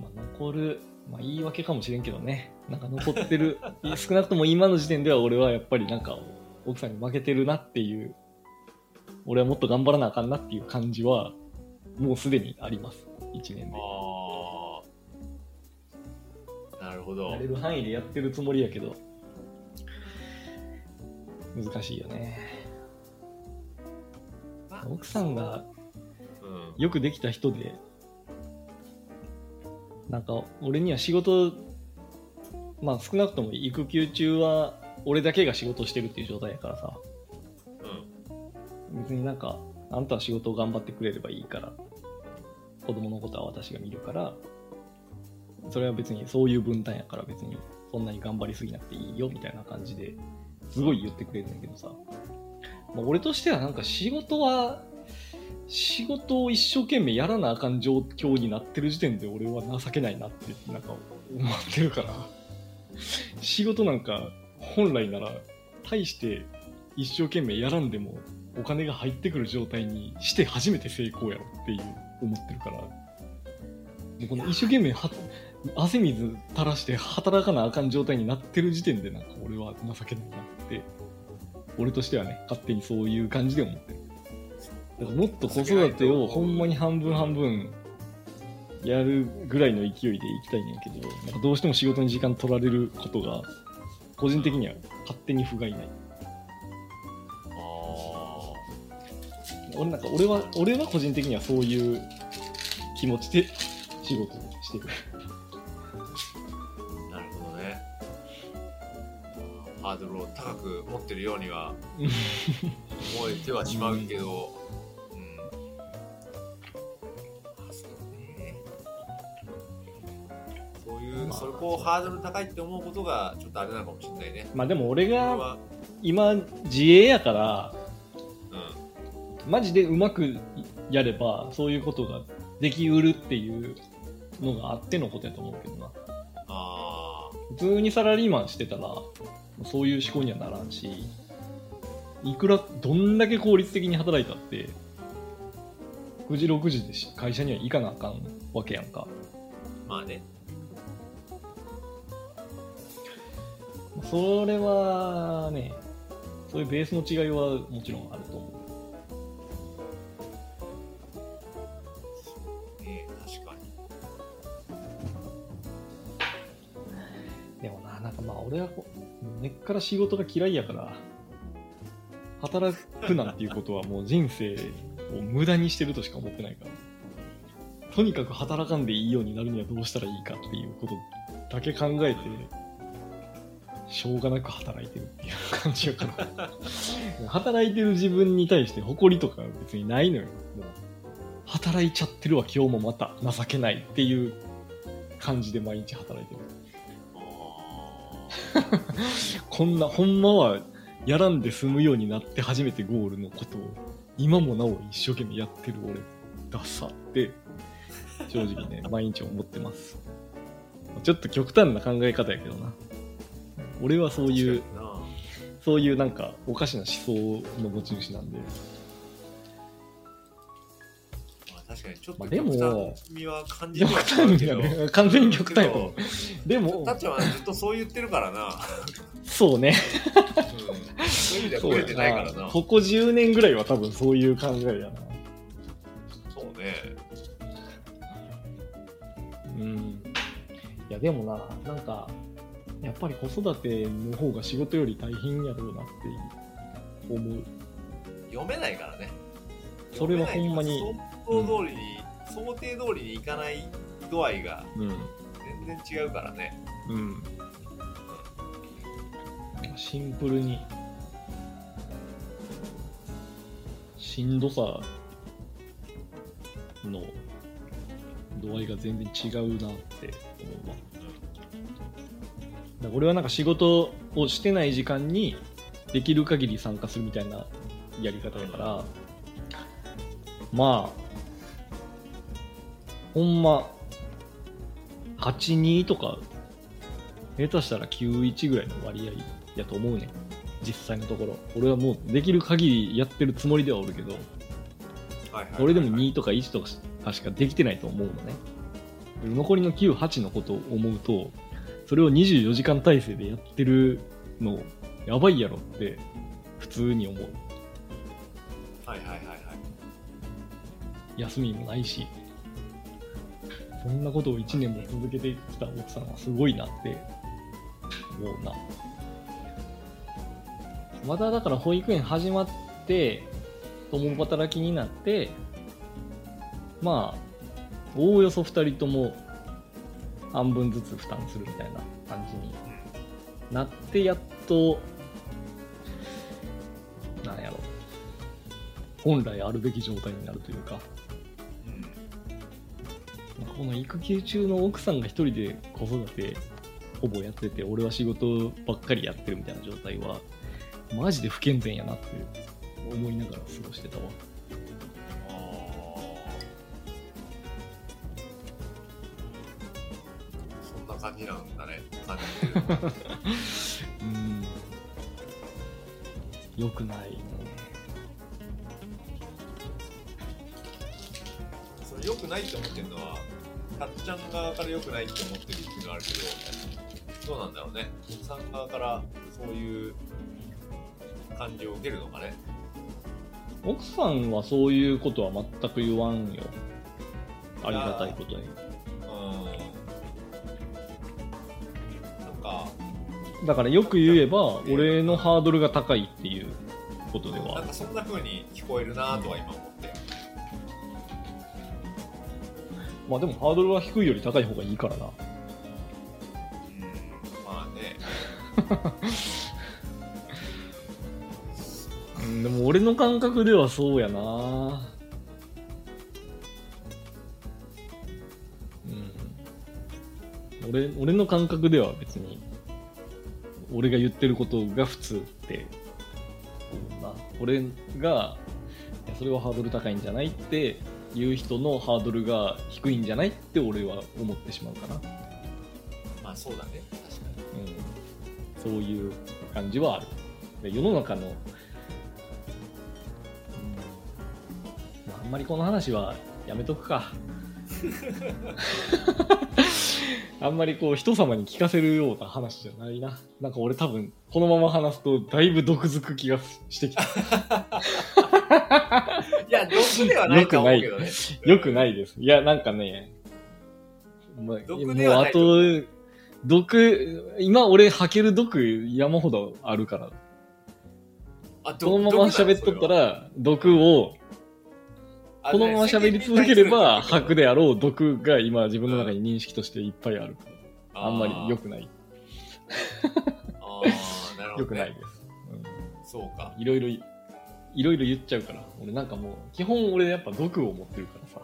まあ、残る、まあ言い訳かもしれんけどね、なんか残ってる、少なくとも今の時点では俺はやっぱりなんか奥さんに負けてるなっていう、俺はもっと頑張らなあかんなっていう感じは、もうすでにあります、1年で。ああ。なるほどや。れる範囲でやってるつもりやけど、難しいよね。奥さんがうん。よくできた人で、なんか俺には仕事、まあ少なくとも育休中は俺だけが仕事してるっていう状態やからさ、うん。別になんか、あんたは仕事を頑張ってくれればいいから、子供のことは私が見るから、それは別にそういう分担やから別にそんなに頑張りすぎなくていいよみたいな感じですごい言ってくれるんだけどさ、まあ、俺としてはなんか仕事は、仕事を一生懸命やらなあかん状況になってる時点で俺は情けないなってなんか思ってるから、仕事なんか本来なら大して一生懸命やらんでもお金が入ってくる状態にして初めて成功やろっていう思ってるから。もうこの一生懸命汗水垂らして働かなあかん状態になってる時点でなんか俺は情けないなって俺としてはね勝手にそういう感じで思ってる。もっと子育てをほんまに半分半分やるぐらいの勢いでいきたいねんけどなんかどうしても仕事に時間取られることが個人的には勝手に不甲斐ないあ俺なんか俺は俺は個人的にはそういう気持ちで仕事をしてるあ。なるほどね。ハードルを高く持ってるようには 思えてはしまうけど、いう、まあそれこうハードル高いって思うことがちょっとあれなのかもしれないね。まあでも俺が今自営やからうん。マジでうまくやればそういうことができうるっていうのがあってのことやと思うけどなあ普通にサラリーマンしてたらそういう思考にはならんしいくらどんだけ効率的に働いたって9時6時でし会社には行かなあかんわけやんかあ、まあね。それはねそういうベースの違いはもちろんあると思うね確かに。でもな、なんかまあ俺は根っから仕事が嫌いやから、働くなんていうことはもう人生を無駄にしてるとしか思ってないから。とにかく働かんでいいようになるにはどうしたらいいかっていうことだけ考えて、しょうがなく働いてるっていう感じやから。働いてる自分に対して誇りとか別にないのよ。もう働いちゃってるわ、今日もまた情けないっていう感じで毎日働いてる。こんな、ほんまはやらんで済むようになって初めてゴールのことを、今もなお一生懸命やってる俺、ダサって、正直ね、毎日思ってます。ちょっと極端な考え方やけどな。俺はそうーいう、そういうなんかおかしな思想の持ち主なんで、まあ、確かにちょっと極端味は感じ極てはしまう端けど、やね。完全に極端やと思う。でもた、っちゃんはずっとそう言ってるからな。そうね。うん、そういう意味ではそうブレてないからな。ここ10年ぐらいは多分そういう考えやな。そうね。うん。いや、でもな、なんか、やっぱり子育ての方が仕事より大変やろうなって思う。読めないからね。それはほんまに想像通りに、想定通りにいかない度合いがうん。全然違うからね。うん。シンプルに、しんどさの度合いが全然違うなって思うわ。俺はなんか仕事をしてない時間にできる限り参加するみたいなやり方だから、まあ、ほんま、82とか、下手したら91ぐらいの割合やと思うねん。実際のところ。俺はもうできる限りやってるつもりではおるけど、それでも2とか1とかしかできてないと思うのね。残りの9、8のことを思うと、それを24時間体制でやってるの、やばいやろって、普通に思う。はいはいはいはい。休みもないし、そんなことを1年も続けてきた奥さんはすごいなって思うな。まただから保育園始まって、共働きになって、まあ、おおよそ2人とも半分ずつ負担するみたいな感じになって、やっと、なんやろ、本来あるべき状態になるというか、うんこの育休中の奥さんが一人で子育てほぼやってて俺は仕事ばっかりやってるみたいな状態はマジで不健全やなって思いながら過ごしてたわ。感じなんだね。感じうんよくないそれ良くないって思ってるのは、たっちゃん側から良くないって思ってるっていうのはあるけど、どうなんだろうね。奥さん側からそういう感じを受けるのかね。奥さんはそういうことは全く言わんよありがたいことにうん。なんか、だからよく言えば俺のハードルが高いっていうことでなんはかそんな風に聞こえるなとは今思って。まあでもハードルは低いより高い方がいいからなうん。まあね。うんでも俺の感覚ではそうやなうん俺俺の感覚では別に俺が言ってることが普通って。思うな俺がそれはハードル高いんじゃないっていう人のハードルが低いんじゃないって俺は思ってしまうかな、まあそうだね。確かに。うん、そういう感じはある。で世の中の、うん。まあ、あんまりこの話はやめとくか あんまりこう人様に聞かせるような話じゃないな。なんか俺多分このまま話すとだいぶ毒づく気がしてきた。いや、毒ではないと思うけどね。よくない。です。いやなんかね、まあ、毒ではないもうあと毒今俺吐ける毒山ほどあるから。あこのまま喋っとった、ら、毒を、このまま喋り続ければ吐くで。であろう毒が今自分の中に認識としていっぱいあるから。あんまり良くない。あーなるほど、ね。良くないです。そうかうん。いろいろ、いろいろ言っちゃうから。俺なんかもう、基本俺やっぱ毒を持ってるからさ。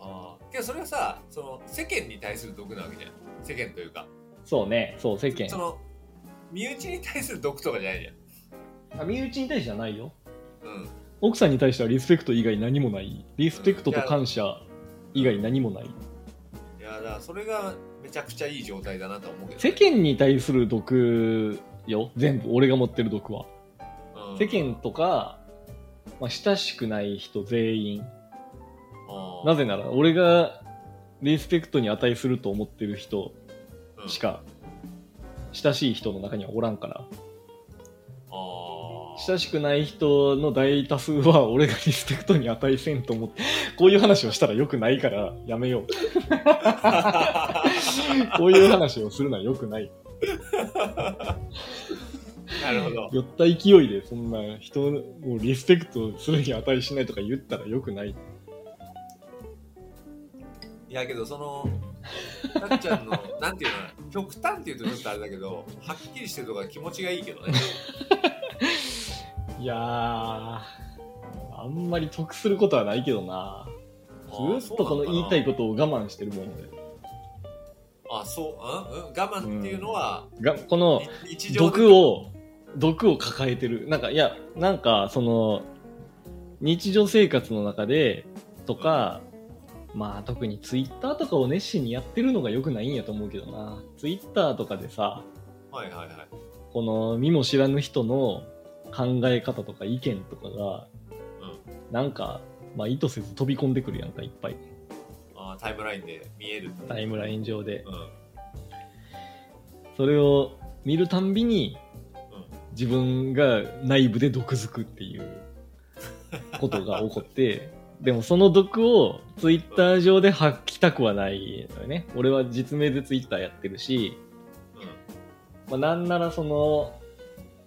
ああ。けどそれはさ、その世間に対する毒なわけじゃん。世間というか。そうね、そう、世間そ。の、身内に対する毒とかじゃないじあ身内に対してはないよ。ゃん。うん。奥さんに対してはリスペクト以外何もない。リスペクトと感謝以外何もない。いや、だからそれがめちゃくちゃいい状態だなと思うけど、世間に対する毒よ。全部、俺が持ってる毒は。うん世間とか、まあ、親しくない人全員。あーなぜなら、俺がリスペクトに値すると思ってる人うんしか、親しい人の中にはおらんから。あー親しくない人の大多数は俺がリスペクトに値せんと思って、こういう話をしたら良くないからやめよう。こういう話をするのは良くない。なるほど。酔った勢いでそんな人をリスペクトするに値しないとか言ったら良くない。いやけどその、たっちゃんの、なんていうの、極端っていうとちょっとあれだけど、はっきりしてるとか気持ちがいいけどね。いやー、あんまり得することはないけどな。ずっとこの言いたいことを我慢してるもんで。あ、そう、うん、うん、我慢っていうのは、がこの毒を、毒を抱えてる。なんか、いや、なんか、その、日常生活の中で、とか、まあ特にツイッターとかを熱心にやってるのが良くないんやと思うけどな。ツイッターとかでさ、はいはいはい。この見も知らぬ人の考え方とか意見とかが、なんか、まあ意図せず飛び込んでくるやんか、いっぱい。あータイムラインで見える。タイムライン上で。うん。それを見るたんびにうん、自分が内部で毒づくっていう ことが起こって、でもその毒をツイッター上で吐きたくはないのよね。俺は実名でツイッターやってるし、うん。まあ、なんならその、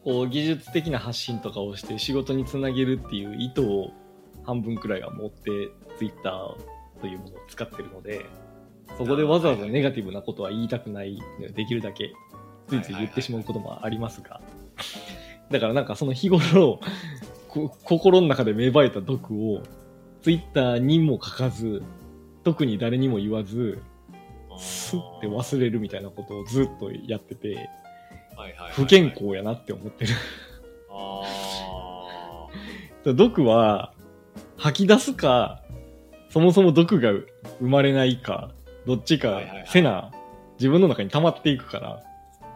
こう技術的な発信とかをして仕事につなげるっていう意図を半分くらいは持ってツイッターというものを使ってるので、そこでわざわざネガティブなことは言いたくないので、できるだけついつい言ってしまうこともありますが、だからなんかその日頃、こ心の中で芽生えた毒をツイッターにも書かず、特に誰にも言わず、スッて忘れるみたいなことをずっとやってて、不健康やなって思ってる。あ 毒は吐き出すか、そもそも毒が生まれないか、どっちかはいはいはいせな、自分の中に溜まっていくから、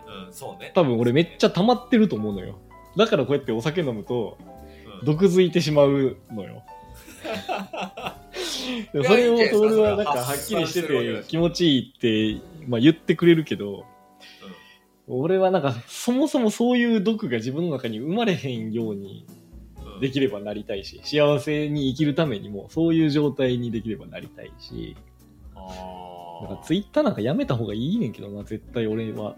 ーうん、そうね。多分俺めっちゃ溜まってると思うのよ。だからこうやってお酒飲むと、うん毒づいてしまうのよ。でもそれを俺はなんかはっきりしてて気持ちいいって、まあ、言ってくれるけど、俺はなんかそもそもそういう毒が自分の中に生まれへんようにうんできればなりたいし、幸せに生きるためにもそういう状態にできればなりたいし、あなんかツイッターなんかやめた方がいいねんけどな、絶対俺は。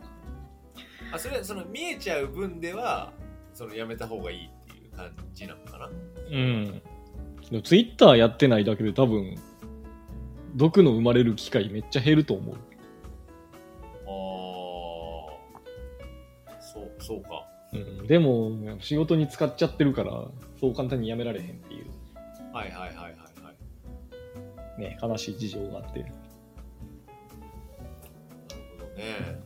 あそれはその見えちゃう分ではそのやめた方がいいっていう感じなのかな？うん。ツイッターやってないだけで多分、毒の生まれる機会めっちゃ減ると思う。そうか。うん、でも、仕事に使っちゃってるから、そう簡単にやめられへんっていう、はいはいはいはいはい。ね、悲しい事情があって。なるほどね。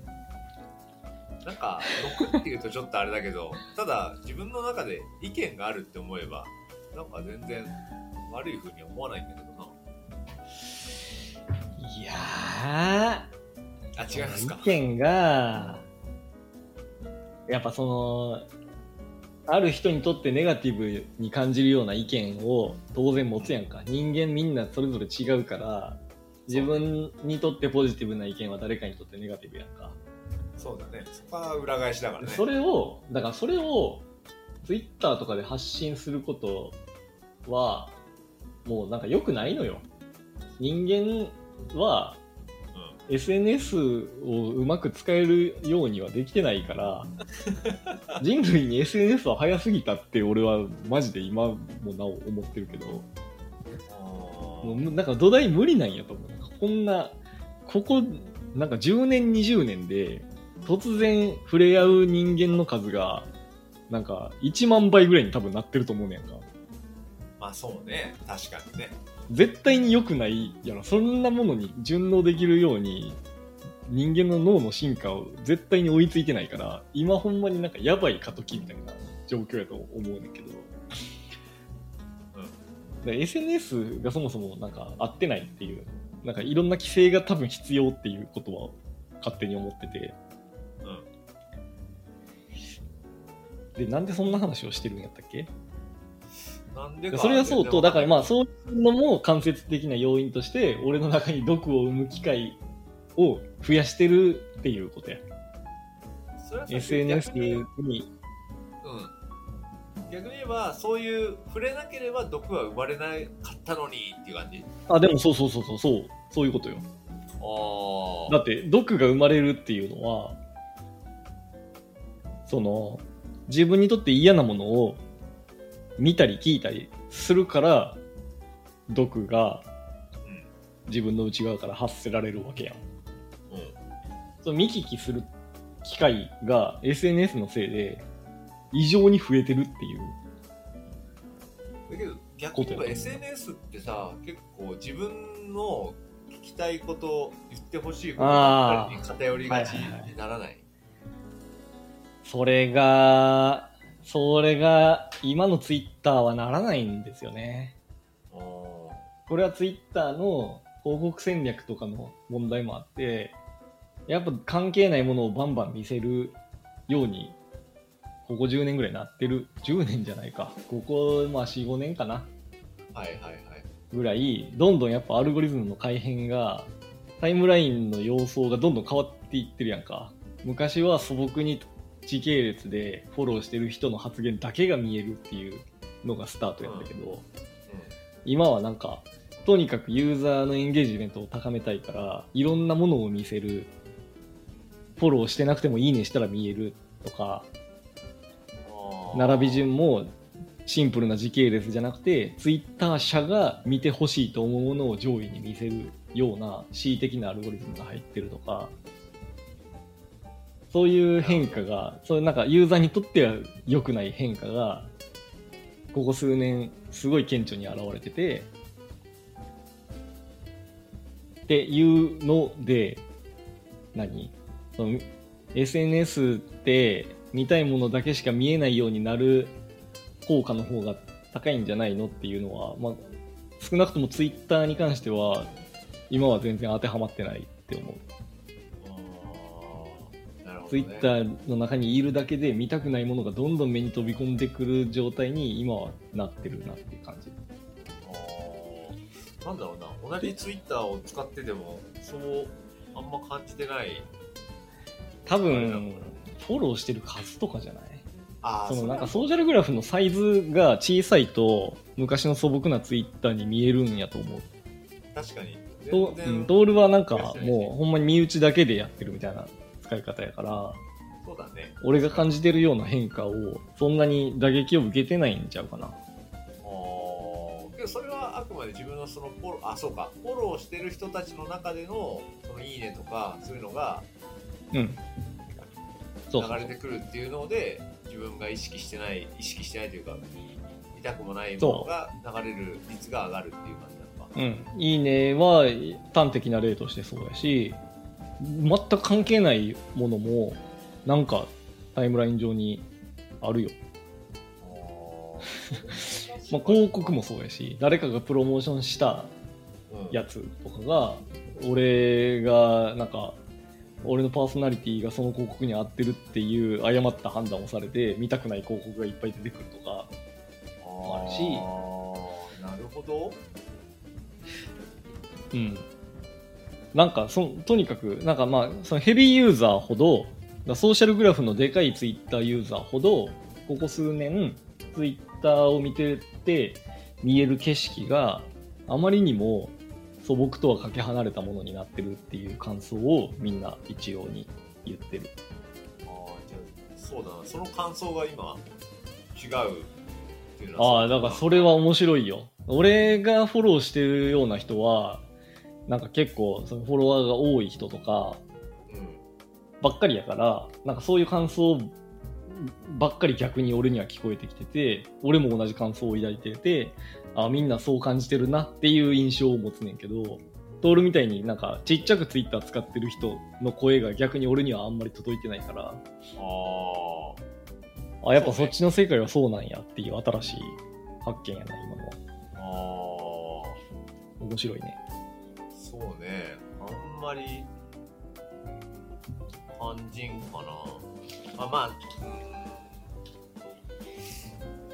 なんか毒っていうとちょっとあれだけど ただ自分の中で意見があるって思えばなんか全然悪いふうに思わないんだけどな。いやあ違いますか？意見が、やっぱその、ある人にとってネガティブに感じるような意見を当然持つやんか。人間みんなそれぞれ違うから、自分にとってポジティブな意見は誰かにとってネガティブやんか。そうだねそこは裏返しだからねそれを、だからそれを、ツイッターとかで発信することは、もうなんか良くないのよ。人間は、SNS をうまく使えるようにはできてないから、人類に SNS は早すぎたって俺はマジで今もなお思ってるけど、もうなんか土台無理なんやと思う。こんな、ここ、なんか10年、20年で、突然触れ合う人間の数が、なんか1万倍ぐらいに多分なってると思うねんか。まあそうね確かにね絶対に良くないやろ。そんなものに順応できるように、人間の脳の進化を絶対に追いついてないから、今ほんまになんかやばい過渡期みたいな状況やと思うねんけど。で SNS がそもそもなんか合ってないっていう、なんかいろんな規制が多分必要っていうことは勝手に思ってて。うんで、なんでそんな話をしてるんやったっけ？それはそうと、だからまあうそういうのも間接的な要因として、俺の中に毒を生む機会を増やしてるっていうことや。SNS 逆にに、うん。逆に言えばそういう触れなければ毒は生まれなかったのにっていう感じ。あ、でもそうそうそうそう、そう、そういうことよ。あだって、毒が生まれるっていうのは、その、自分にとって嫌なものを見たり聞いたりするから、毒がうん。自分の内側から発せられるわけやん。うん。その見聞きする機会が SNS のせいで異常に増えてるっていう。だけど逆に言えば SNS ってさ結構自分の聞きたいこと言ってほしいことに偏りがちにならない。それが、それが今のツイッターはならないんですよね。これはツイッターのこ広告戦略とかの問題もあって、やっぱ関係ないものをバンバン見せるように、ここ10年ぐらいなってる。10年じゃないか。ここ、まあ4、5年かな。はいはいはい。ぐらい、どんどんやっぱアルゴリズムの改変が、タイムラインの様相がどんどん変わっていってるやんか。昔は素朴に時系列でフォローしてる人の発言だけが見えるっていうのがスタートやったけど、今はなんか、とにかくユーザーのエンゲージメントを高めたいから、いろんなものを見せる。フォローしてなくてもいいねしたら見えるとか、うん。並び順もシンプルな時系列じゃなくて、ツイッター社が見てほしいと思うものを上位に見せるような恣意的なアルゴリズムが入ってるとか、そういう変化が、そういうなんかユーザーにとっては良くない変化が、ここ数年すごい顕著に現れてて、っていうので、何？その SNS って見たいものだけしか見えないようになる効果の方が高いんじゃないのっていうのは、まあ、少なくともツイッターに関しては今は全然当てはまってないって思う。ツイッターの中にいるだけで見たくないものがどんどん目に飛び込んでくる状態に今はなってるなっていう感じ。なんだろうな、同じツイッターを使ってても、そう、あんま感じてない。多分、フォローしてる数とかじゃない？あそのなんかソーシャルグラフのサイズが小さいと昔の素朴なツイッターに見えるんやと思う。確かに。とうんトールはなんかもうほんまに身内だけでやってるみたいな使い方やから、そうだね。俺が感じてるような変化をそんなに打撃を受けてないんちゃうかな。けどそれはあくまで自分のそのフォロー、あ、そうか、フォローしてる人たちの中での、そのいいねとか、そういうのがうん。流れてくるっていうので、自分が意識してない、意識してないというか、見たくもないものが流れる率が上がるっていう感じなのか。うん。いいねは端的な例としてそうやし、全く関係ないものもなんかタイムライン上にあるよ。まあ、広告もそうやし、誰かがプロモーションしたうんやつとかが、俺が、なんか、俺のパーソナリティがその広告に合ってるっていう誤った判断をされて、見たくない広告がいっぱい出てくるとか、あるしなるほど。うん。なんかそ、とにかく、なんかまあ、そのヘビーユーザーほど、だソーシャルグラフのでかいツイッターユーザーほど、ここ数年、ツイッターを見てて見える景色があまりにも素朴とはかけ離れたものになってるっていう感想をみんな一様に言ってる。あーじゃあそうだな、その感想が今、違うっていうのはああ、だからそれは面白いよ。俺がフォローしてるような人は、なんか結構そのフォロワーが多い人とかうん。ばっかりやから、なんかそういう感想ばっかり逆に俺には聞こえてきてて、俺も同じ感想を抱いてて、あみんなそう感じてるなっていう印象を持つねんけど、トールみたいになんかちっちゃくツイッター使ってる人の声が逆に俺にはあんまり届いてないから、ああ、やっぱそっちの世界はそうなんやっていう新しい発見やな、今のは。あ、ああ、面白いね。そうね、あんまり、肝心かな。あ、まあ、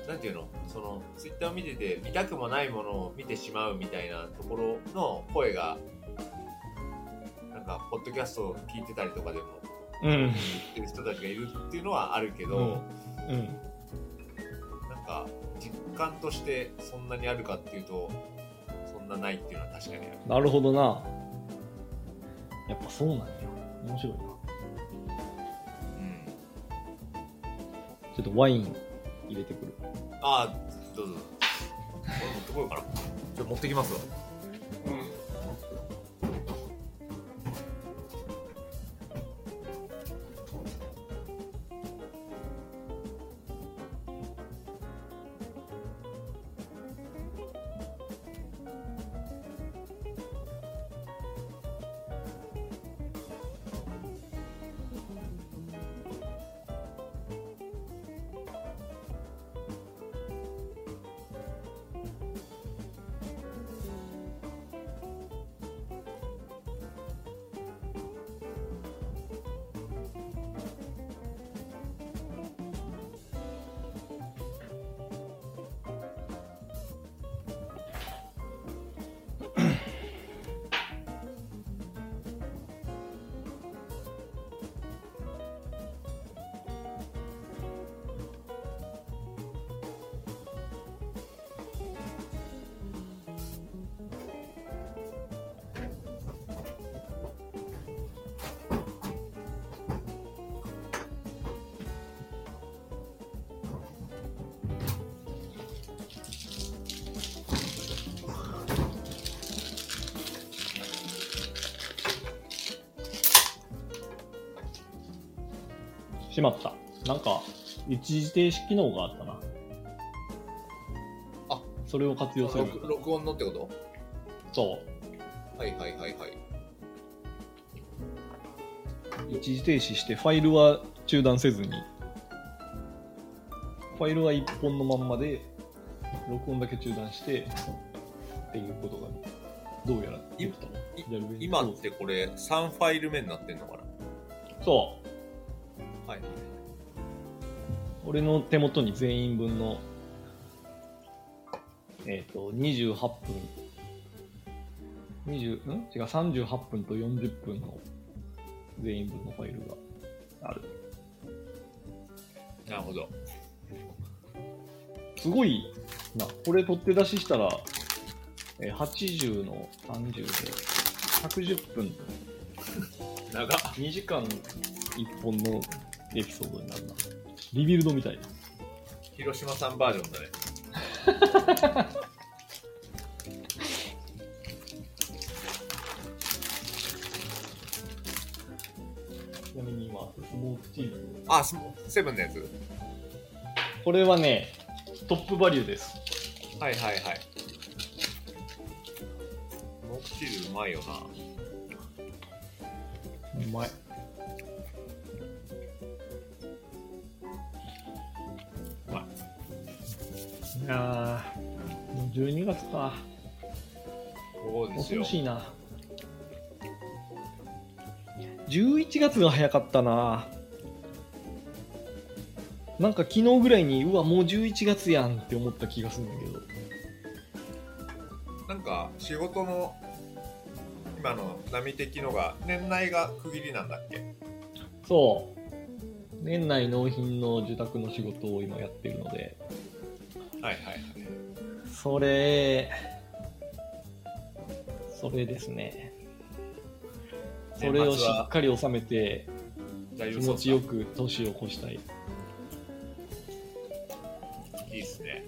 うん、なんていうの、その、ツイッターを見てて、見たくもないものを見てしまうみたいなところの声が、なんか、ポッドキャストを聞いてたりとかでも、うん。言ってる人たちがいるっていうのはあるけど、うん。なんか実感としてそんなにあるかっていうとなないっていうのは確かにあるなるほどな。やっぱそうなんや。面白いな。うんちょっとワイン入れてくる。ああどうぞどうぞこれ持ってこようかなじゃあ持ってきますわ一時停止機能があったな。あそれを活用する。録録音のってこと？そう。はいはいはいはい。一時停止してファイルは中断せずにファイルは一本のまんまで録音だけ中断してっていうことがどうやらできたやるべき今ってこれ3ファイル目になってんのかな？そう俺の手元に全員分のえっ、と28分20ん？違う38分と40分の全員分のファイルがあるなるほど。すごいな。これ取って出ししたら、えー80の30で、110分、長っ。2時間1本のエピソードになるな。リビルドみたいな。広島さんバージョンだね。ちなみに今、スモークチーズ。あ、スセブンのやつこれはね、トップバリューです。はいはいはい。モクチーズうまいよな。うまい。い。いやー、もう12月か。そうですよ恐ろ。しいな。11月が早かったな。なんか昨日ぐらいに、うわ、もう11月やんって思った気がするんだけど。なんか仕事の今の波的のが年内が区切りなんだっけ？そう。年内納品の受託の仕事を今やってるので、はいはいはい。それ、それですね。それをしっかり収めて、気持ちよく年を越したい。いいっすね。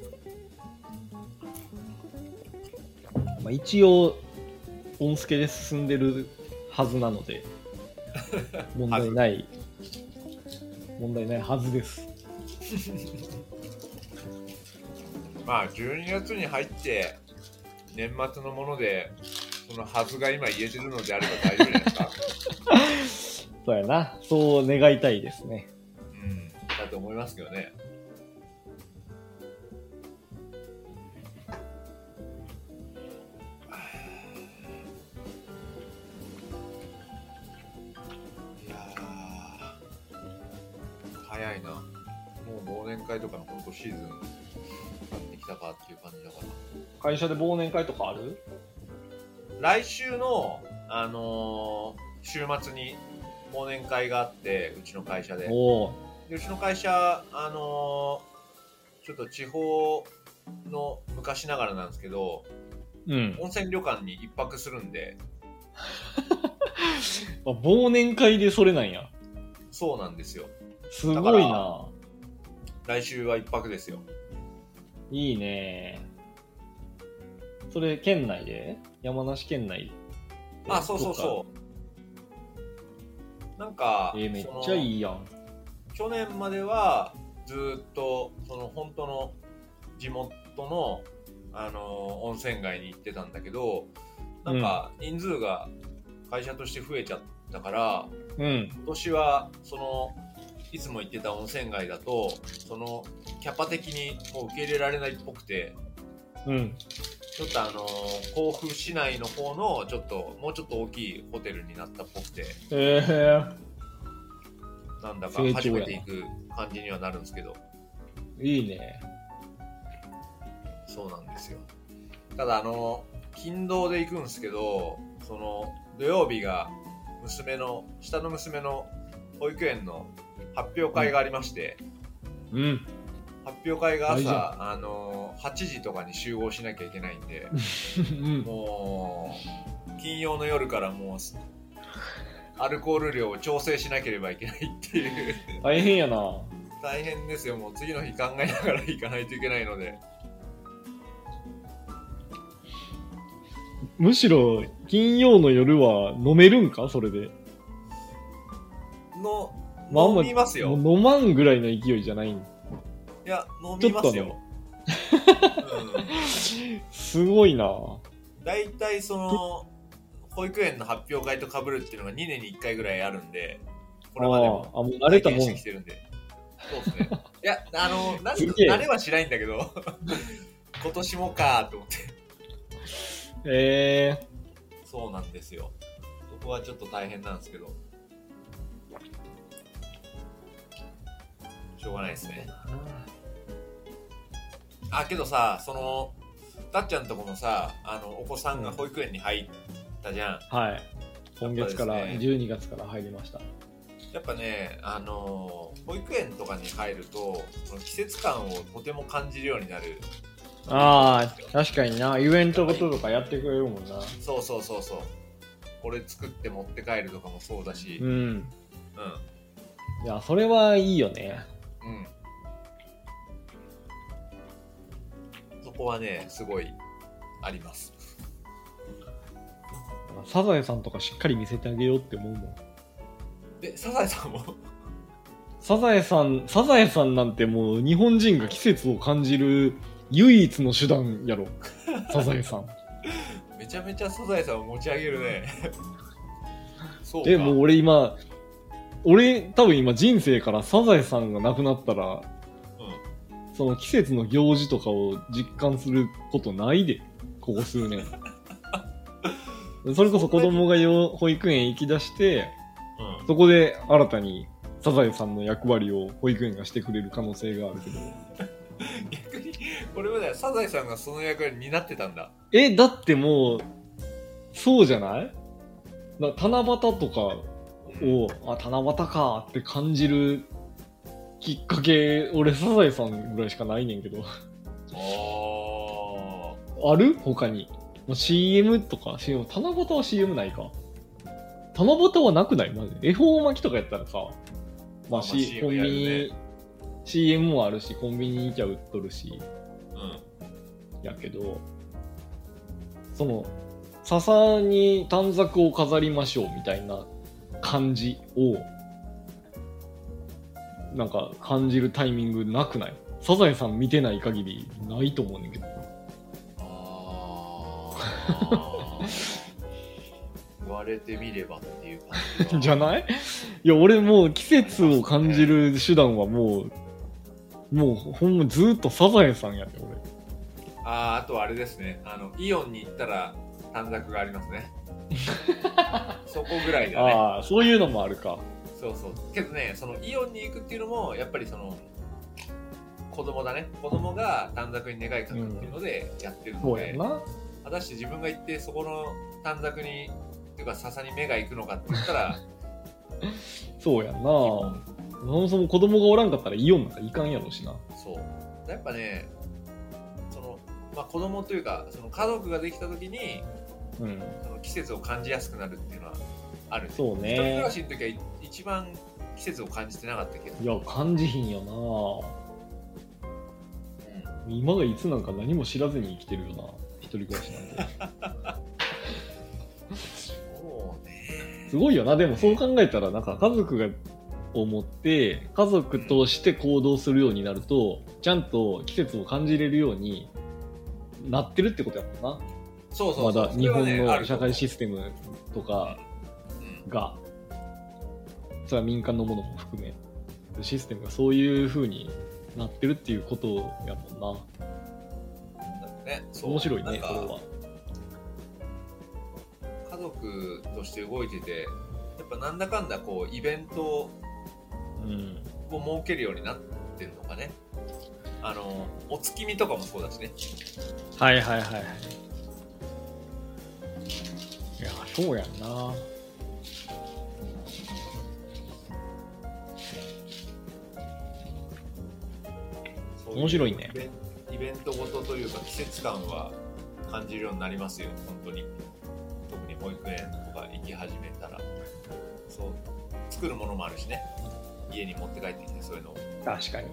まあ、一応、オンスケで進んでるはずなので、問題ない、問題ないはずです。まあ12月に入って年末のものでそのはずが今言えてるのであれば大丈夫じゃないですか。そうやな。そう願いたいですね。うん。だと思いますけどね。いやー早いな。もう忘年会とかの本当シーズンきたかっていう感じだから。会社で忘年会とかある？来週の、あのー週末に忘年会があって、うちの会社で。でうちの会社、あのーちょっと地方の昔ながらなんですけど、うん。温泉旅館に一泊するんで、あ忘年会でそれなんや。そうなんですよ。すごいな。来週は一泊ですよ。いいね。それ、県内で？山梨県内で？あ、そうそうそう。なんか、えーめっちゃいいやん。去年まではずーっとその本当の地元の、あのー温泉街に行ってたんだけどなんか人数が会社として増えちゃったから、うん。今年はそのいつも行ってた温泉街だとそのキャパ的にもう受け入れられないっぽくてうん。ちょっとあのー甲府市内の方のちょっともうちょっと大きいホテルになったっぽくてええなんだか初めて行く感じにはなるんですけどいいね。そうなんですよ。ただ、あの、勤労で行くんですけど、その、土曜日が、娘の、下の娘の保育園の発表会がありまして、うん。発表会が朝、あの、8時とかに集合しなきゃいけないんで、うん。もう、金曜の夜からもう、アルコール量を調整しなければいけないっていう、大変やな。大変ですよ。もう次の日考えながら行かないといけないので。むしろ、金曜の夜は飲めるんか？それで。のまあ飲みますよ。飲まんぐらいの勢いじゃないんいや、飲みますよ。うんすごいな大体その、保育園の発表会と被るっていうのが2年に1回ぐらいあるんで、これまでもああ、もう慣れたもん体験してき。てるんで。そうですね。いや、あの、なんすげえ慣れはしないんだけど、今年もかと思って。えそうなんですよ。そこはちょっと大変なんですけど。しょうがないですね。あ、けどさ、その、たっちゃんとこもさ、あの、お子さんが保育園に入ったじゃん。ー、はい。今月から、やっぱです12月から入りました。やっぱね、あのー保育園とかに入ると、その季節感をとても感じるようになる。ああ、確かにな。イベントごととかやってくれるもんな。そうそうそうそう。これ作って持って帰るとかもそうだし、ううん。ん。いや、それはいいよね。うん。そこはね、すごいあります。サザエさんとかしっかり見せてあげようって思うもん。で、サザエさんも？サザエさん、サザエさんなんてもう日本人が季節を感じる唯一の手段やろ。サザエさん。めちゃめちゃサザエさんを持ち上げるね。そうか。え、もう俺今、俺多分今人生からサザエさんがなくなったら、その季節の行事とかを実感することないで、ここ数年。それこそ子供がよ保育園行き出して、うん。うん。そこで新たにサザエさんの役割を保育園がしてくれる可能性があるけど。逆に、これまではサザエさんがその役割になってたんだ。え、だってもう、そうじゃない？だ七夕とかを、あ、七夕かって感じるきっかけ、俺サザエさんぐらいしかないねんけど。あある？他に。もう CM とか、CM、七夕は CM ないか。七夕はなくない？マジで。恵方巻きとかやったらさ、まあ、まあ C まあコンビニ、ね CM もあるし、コンビニに行きゃ売っとるし、あ。うん。やけど、その、笹に短冊を飾りましょうみたいな感じを、なんか感じるタイミングなくない？サザエさん見てない限りないと思うねんけど。ああ。言われてみればっていう感じだじゃない？いや、俺もう季節を感じる手段はもう、もうほんまずっとサザエさんやで、俺。ああ、あとはあれですね。あの、イオンに行ったら短冊がありますね。そこぐらいだね。ああ、そういうのもあるか。そうそう。けどね、そのイオンに行くっていうのも、やっぱりその、子供だね。子供が短冊に願い書くっていうのでやってるので、そうやんな。果たして自分が行ってそこの短冊に、っていうか笹に目が行くのかって言ったら、そうやんな。そもそも子供がおらんかったらイオンなんかいかんやろしな。そう。やっぱね、その、まあ子供というか、その家族ができた時に、うん。その季節を感じやすくなるっていうのはあるね。そう一人暮ねら。しの時はい一番季節を感じてなかったけど。いや、感じひんよな。今がいつなんか何も知らずに生きてるよな。一人暮らしなんで。そうね。すごいよな。でもそう考えたら、なんか家族が思って、家族として行動するようになると、ちゃんと季節を感じれるようになってるってことやもんな。そうそうそう。まだ日本の社会システムとかうんが、それは民間のものも含め、システムがそういう風になってるっていうことやもんな。ね、面白いね、なんかそれは。家族として動いてて、やっぱなんだかんだこう、イベントうん。を設けるようになってるのかね。あの、お月見とかもそうだしね。はいはいはいはい。いや、そうやんな。面白いねイベンイベントごとというか季節感は感じるようになりますよ、本当に。特に保育園とか行き始めたら。そう、作るものもあるしね。家に持って帰ってきてそういうのを。確かに。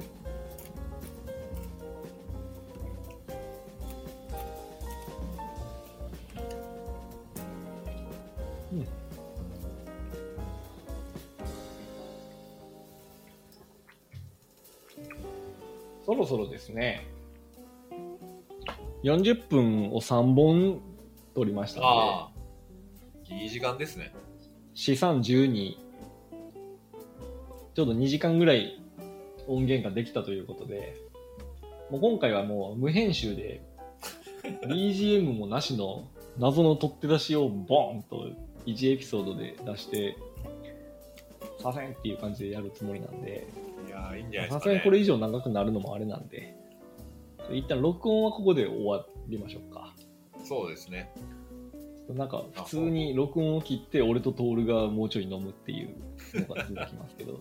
うん、そろそろですね。40分を3本取りましたので。いい時間ですね。資産12ちょうど2時間ぐらい音源ができたということで。もう今回はもう無編集で。BGM もなしの謎の取って出しをボーンと1エピソードで出して、させんっていう感じでやるつもりなんで、いやーいいんじゃないですか、さすがにね。これ以上長くなるのもあれなんで、一旦録音はここで終わりましょうか。そうですね。なんか普通に録音を切って俺とトールがもうちょい飲むっていうのが続きますけど。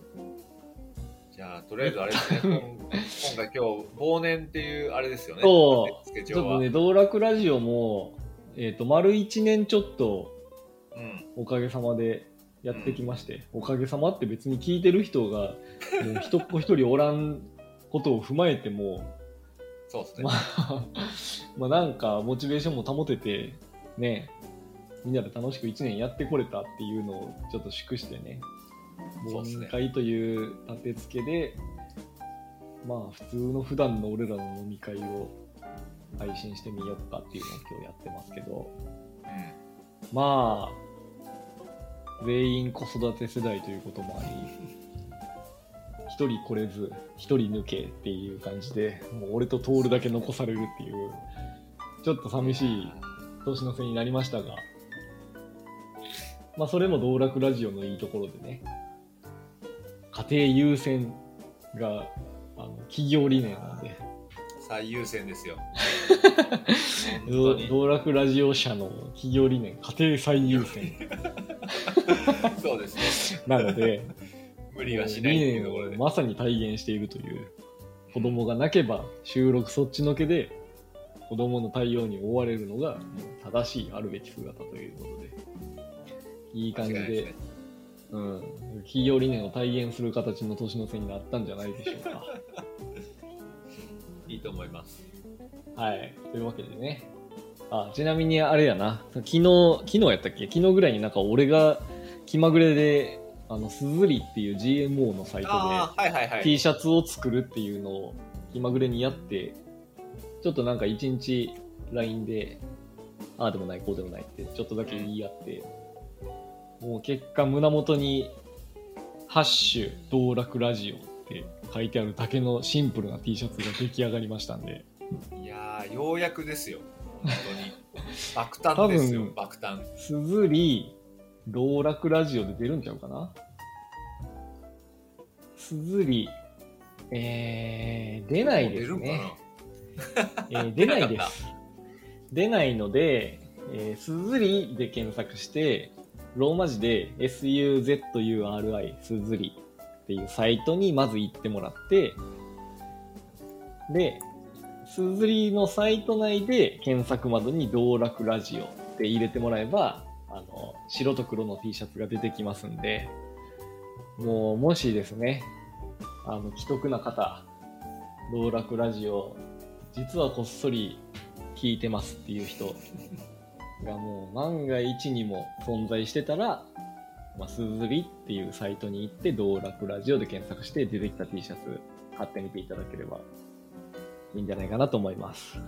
じゃあ、とりあえずあれですね。今 今回今日、忘年っていうあれですよね。そう。ちょっとね、道楽ラジオも、えっ、と、丸1年ちょっとうん。おかげさまでやってきまして、おかげさまって別に聞いてる人が もう一っ子一人おらんことを踏まえても、そうですね。まあ、まあなんかモチベーションも保てて、ね、みんなで楽しく1年やってこれたっていうのをちょっと祝してね、忘年会という立て付けで、まあ普通の普段の俺らの飲み会を配信してみようかっていうのを今日やってますけど、うん。まあ、全員子育て世代ということもあり、一人来れず、一人抜けっていう感じで、もう俺と通るだけ残されるっていう、ちょっと寂しい年の瀬になりましたが、まあそれも道楽ラジオのいいところでね、家庭優先があの企業理念なんで、最優先ですよ。本道楽ラジオ社の企業理念、家庭最優先 そうですね。なので、無理はしないっていうところで。まさに体現しているという子供が泣けば収録そっちのけで子供の対応に追われるのが正しいあるべき姿ということでいい感じでうん、企業理念を体現する形の年の瀬になったんじゃないでしょうかいいと思います。はいというわけでねあちなみにあれやな昨日昨日やったっけ？昨日ぐらいになんか俺が気まぐれであのすずりっていう GMO のサイトではいはいはい。T シャツを作るっていうのを気まぐれにやって、ちょっとなんか一日 LINE で、ああでもない、こうでもないって、ちょっとだけ言い合って、もう結果胸元に、ハッシュ、道楽ラジオ書いてあるだけのシンプルな T シャツが出来上がりましたんで、いやー、ようやくですよ。本当に。爆誕ですよ多分、爆誕。すずり、道楽ラジオで出るんちゃうかな？すずり、えー、出ないですね。えー出ないです。出ないので、えー、すずりで検索して、ローマ字で SUZURI すずりっていうサイトにまず行ってもらって、で、すずりのサイト内で検索窓に道楽ラジオって入れてもらえば、あの、白と黒の T シャツが出てきますんで、もう、もしですね、あの、既得な方、道楽ラジオ、実はこっそり聞いてますっていう人がもう万が一にも存在してたら、まあ、すずりっていうサイトに行って、道楽ラジオで検索して出てきた T シャツ買ってみていただければいいんじゃないかなと思います。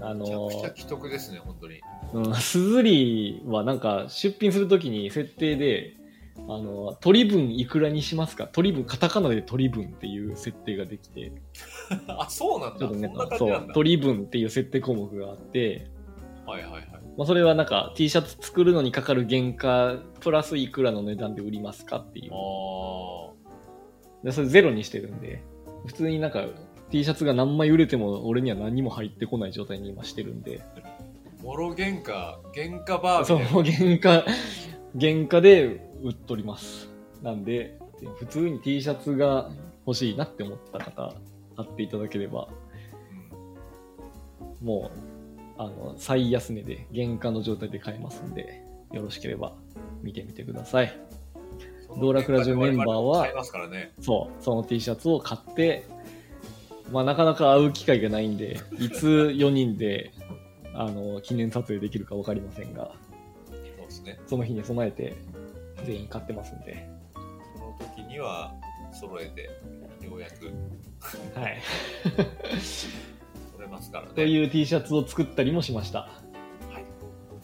あめちゃのくちゃ既得ですね、本当に。うん、すずりはなんか出品するときに設定で、あの、取り分いくらにしますか？取り分、カタカナで取り分っていう設定ができて、あ、そうなんだ。ちょっとねそんな、感そうじなん、だ。取り分っていう設定項目があって、はいはいはい。まあ、それはなんか T シャツ作るのにかかる原価プラスいくらの値段で売りますかっていう。あでそれゼロにしてるんで、普通になんか T シャツが何枚売れても俺には何も入ってこない状態に今してるんで、ー、もろ原価、原価バーそう。原価、原価で売っとります。なんで、普通に T シャツが欲しいなって思った方、買っていただければ、もう、あの、最安値で原価の状態で買えますんで、よろしければ見てみてください。うん道楽ラジオメンバーはね。そう、その T シャツを買って、まあなかなか会う機会がないんで、いつ4人で、あの、記念撮影できるかわかりませんが、そうですね。その日に備えて全員買ってますんで、その時には揃えて、ようやくはい。ますからね。という T シャツを作ったりもしました。はい。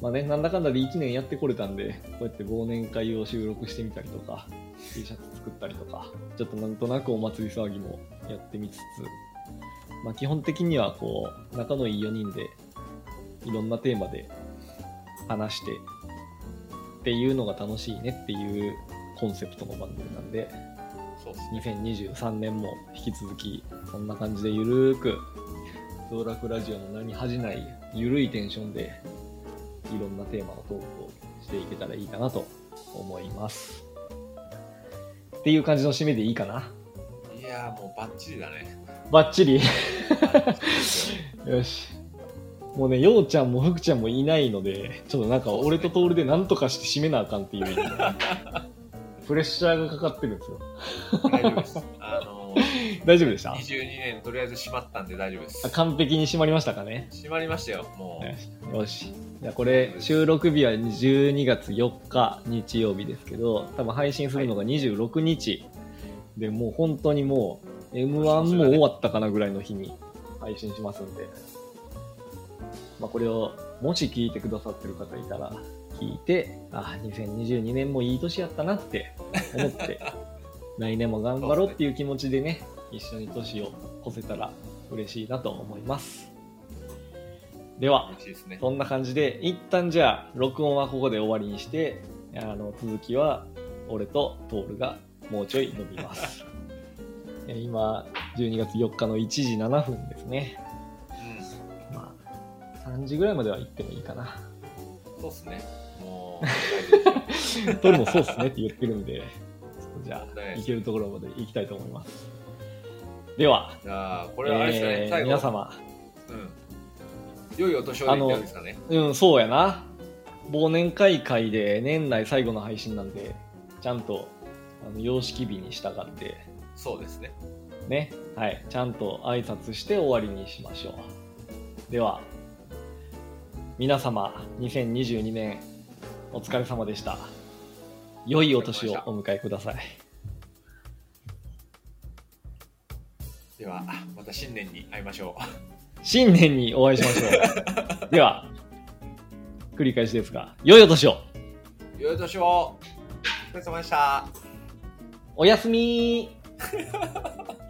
まあね、なんだかんだで1年やってこれたんで、こうやって忘年会を収録してみたりとか、T シャツ作ったりとか、ちょっとなんとなくお祭り騒ぎもやってみつつ、まあ基本的にはこう、仲のいい4人で、いろんなテーマで話して、っていうのが楽しいねっていうコンセプトの番組なんで、そうっすね。2023年も引き続きこんな感じでゆるーく道楽ラジオの名に恥じないゆるいテンションでいろんなテーマのトークをしていけたらいいかなと思います。っていう感じの締めでいいかな。いやーもうバッチリだね。バッチリ？よよし。もうねようちゃんも福ちゃんもいないのでちょっとなんか俺と徹で何とかして締めなあかんっていう プレッシャーがかかってるんですよ。大丈夫です。あのー、大丈夫でした？22年とりあえず閉まったんで大丈夫ですあ。完璧に締まりましたかね？閉まりましたよ、もう。よし。じゃあこれ、収録日は12月4日日曜日ですけど、多分配信するのが26日。で、もう本当にもう、M1 も終わったかなぐらいの日に配信しますんで。まあこれを、もし聞いてくださってる方いたら、聞いて、あ、2022年もいい年やったなって思って、来年も頑張ろうっていう気持ちでね、一緒に年を越せたら嬉しいなと思います。では、ね。そんな感じで、一旦じゃあ、録音はここで終わりにして、あの、続きは、俺とトールがもうちょい伸びます。え今、12月4日の1時7分ですね。うまあ、3時ぐらいまでは行ってもいいかな。ん。そうっすね。もう。トールもそうっすねって言ってるんで、じゃあ、いけるところまで行きたいと思います。では、じゃあ、これはあれですかね、えー最後。皆様、うん。良いお年をで言ってるんですかね。うん、そうやな。忘年会会で年内最後の配信なんで、ちゃんと、あの、様式日に従って、そうですね。ね、はい、ちゃんと挨拶して終わりにしましょう。では、皆様、2022年、お疲れ様でした。良いお年をお迎えください。では、また新年に会いましょう。新年にお会いしましょう。では、繰り返しですが、良いお年を良いお年をお疲れ様でした。おやすみー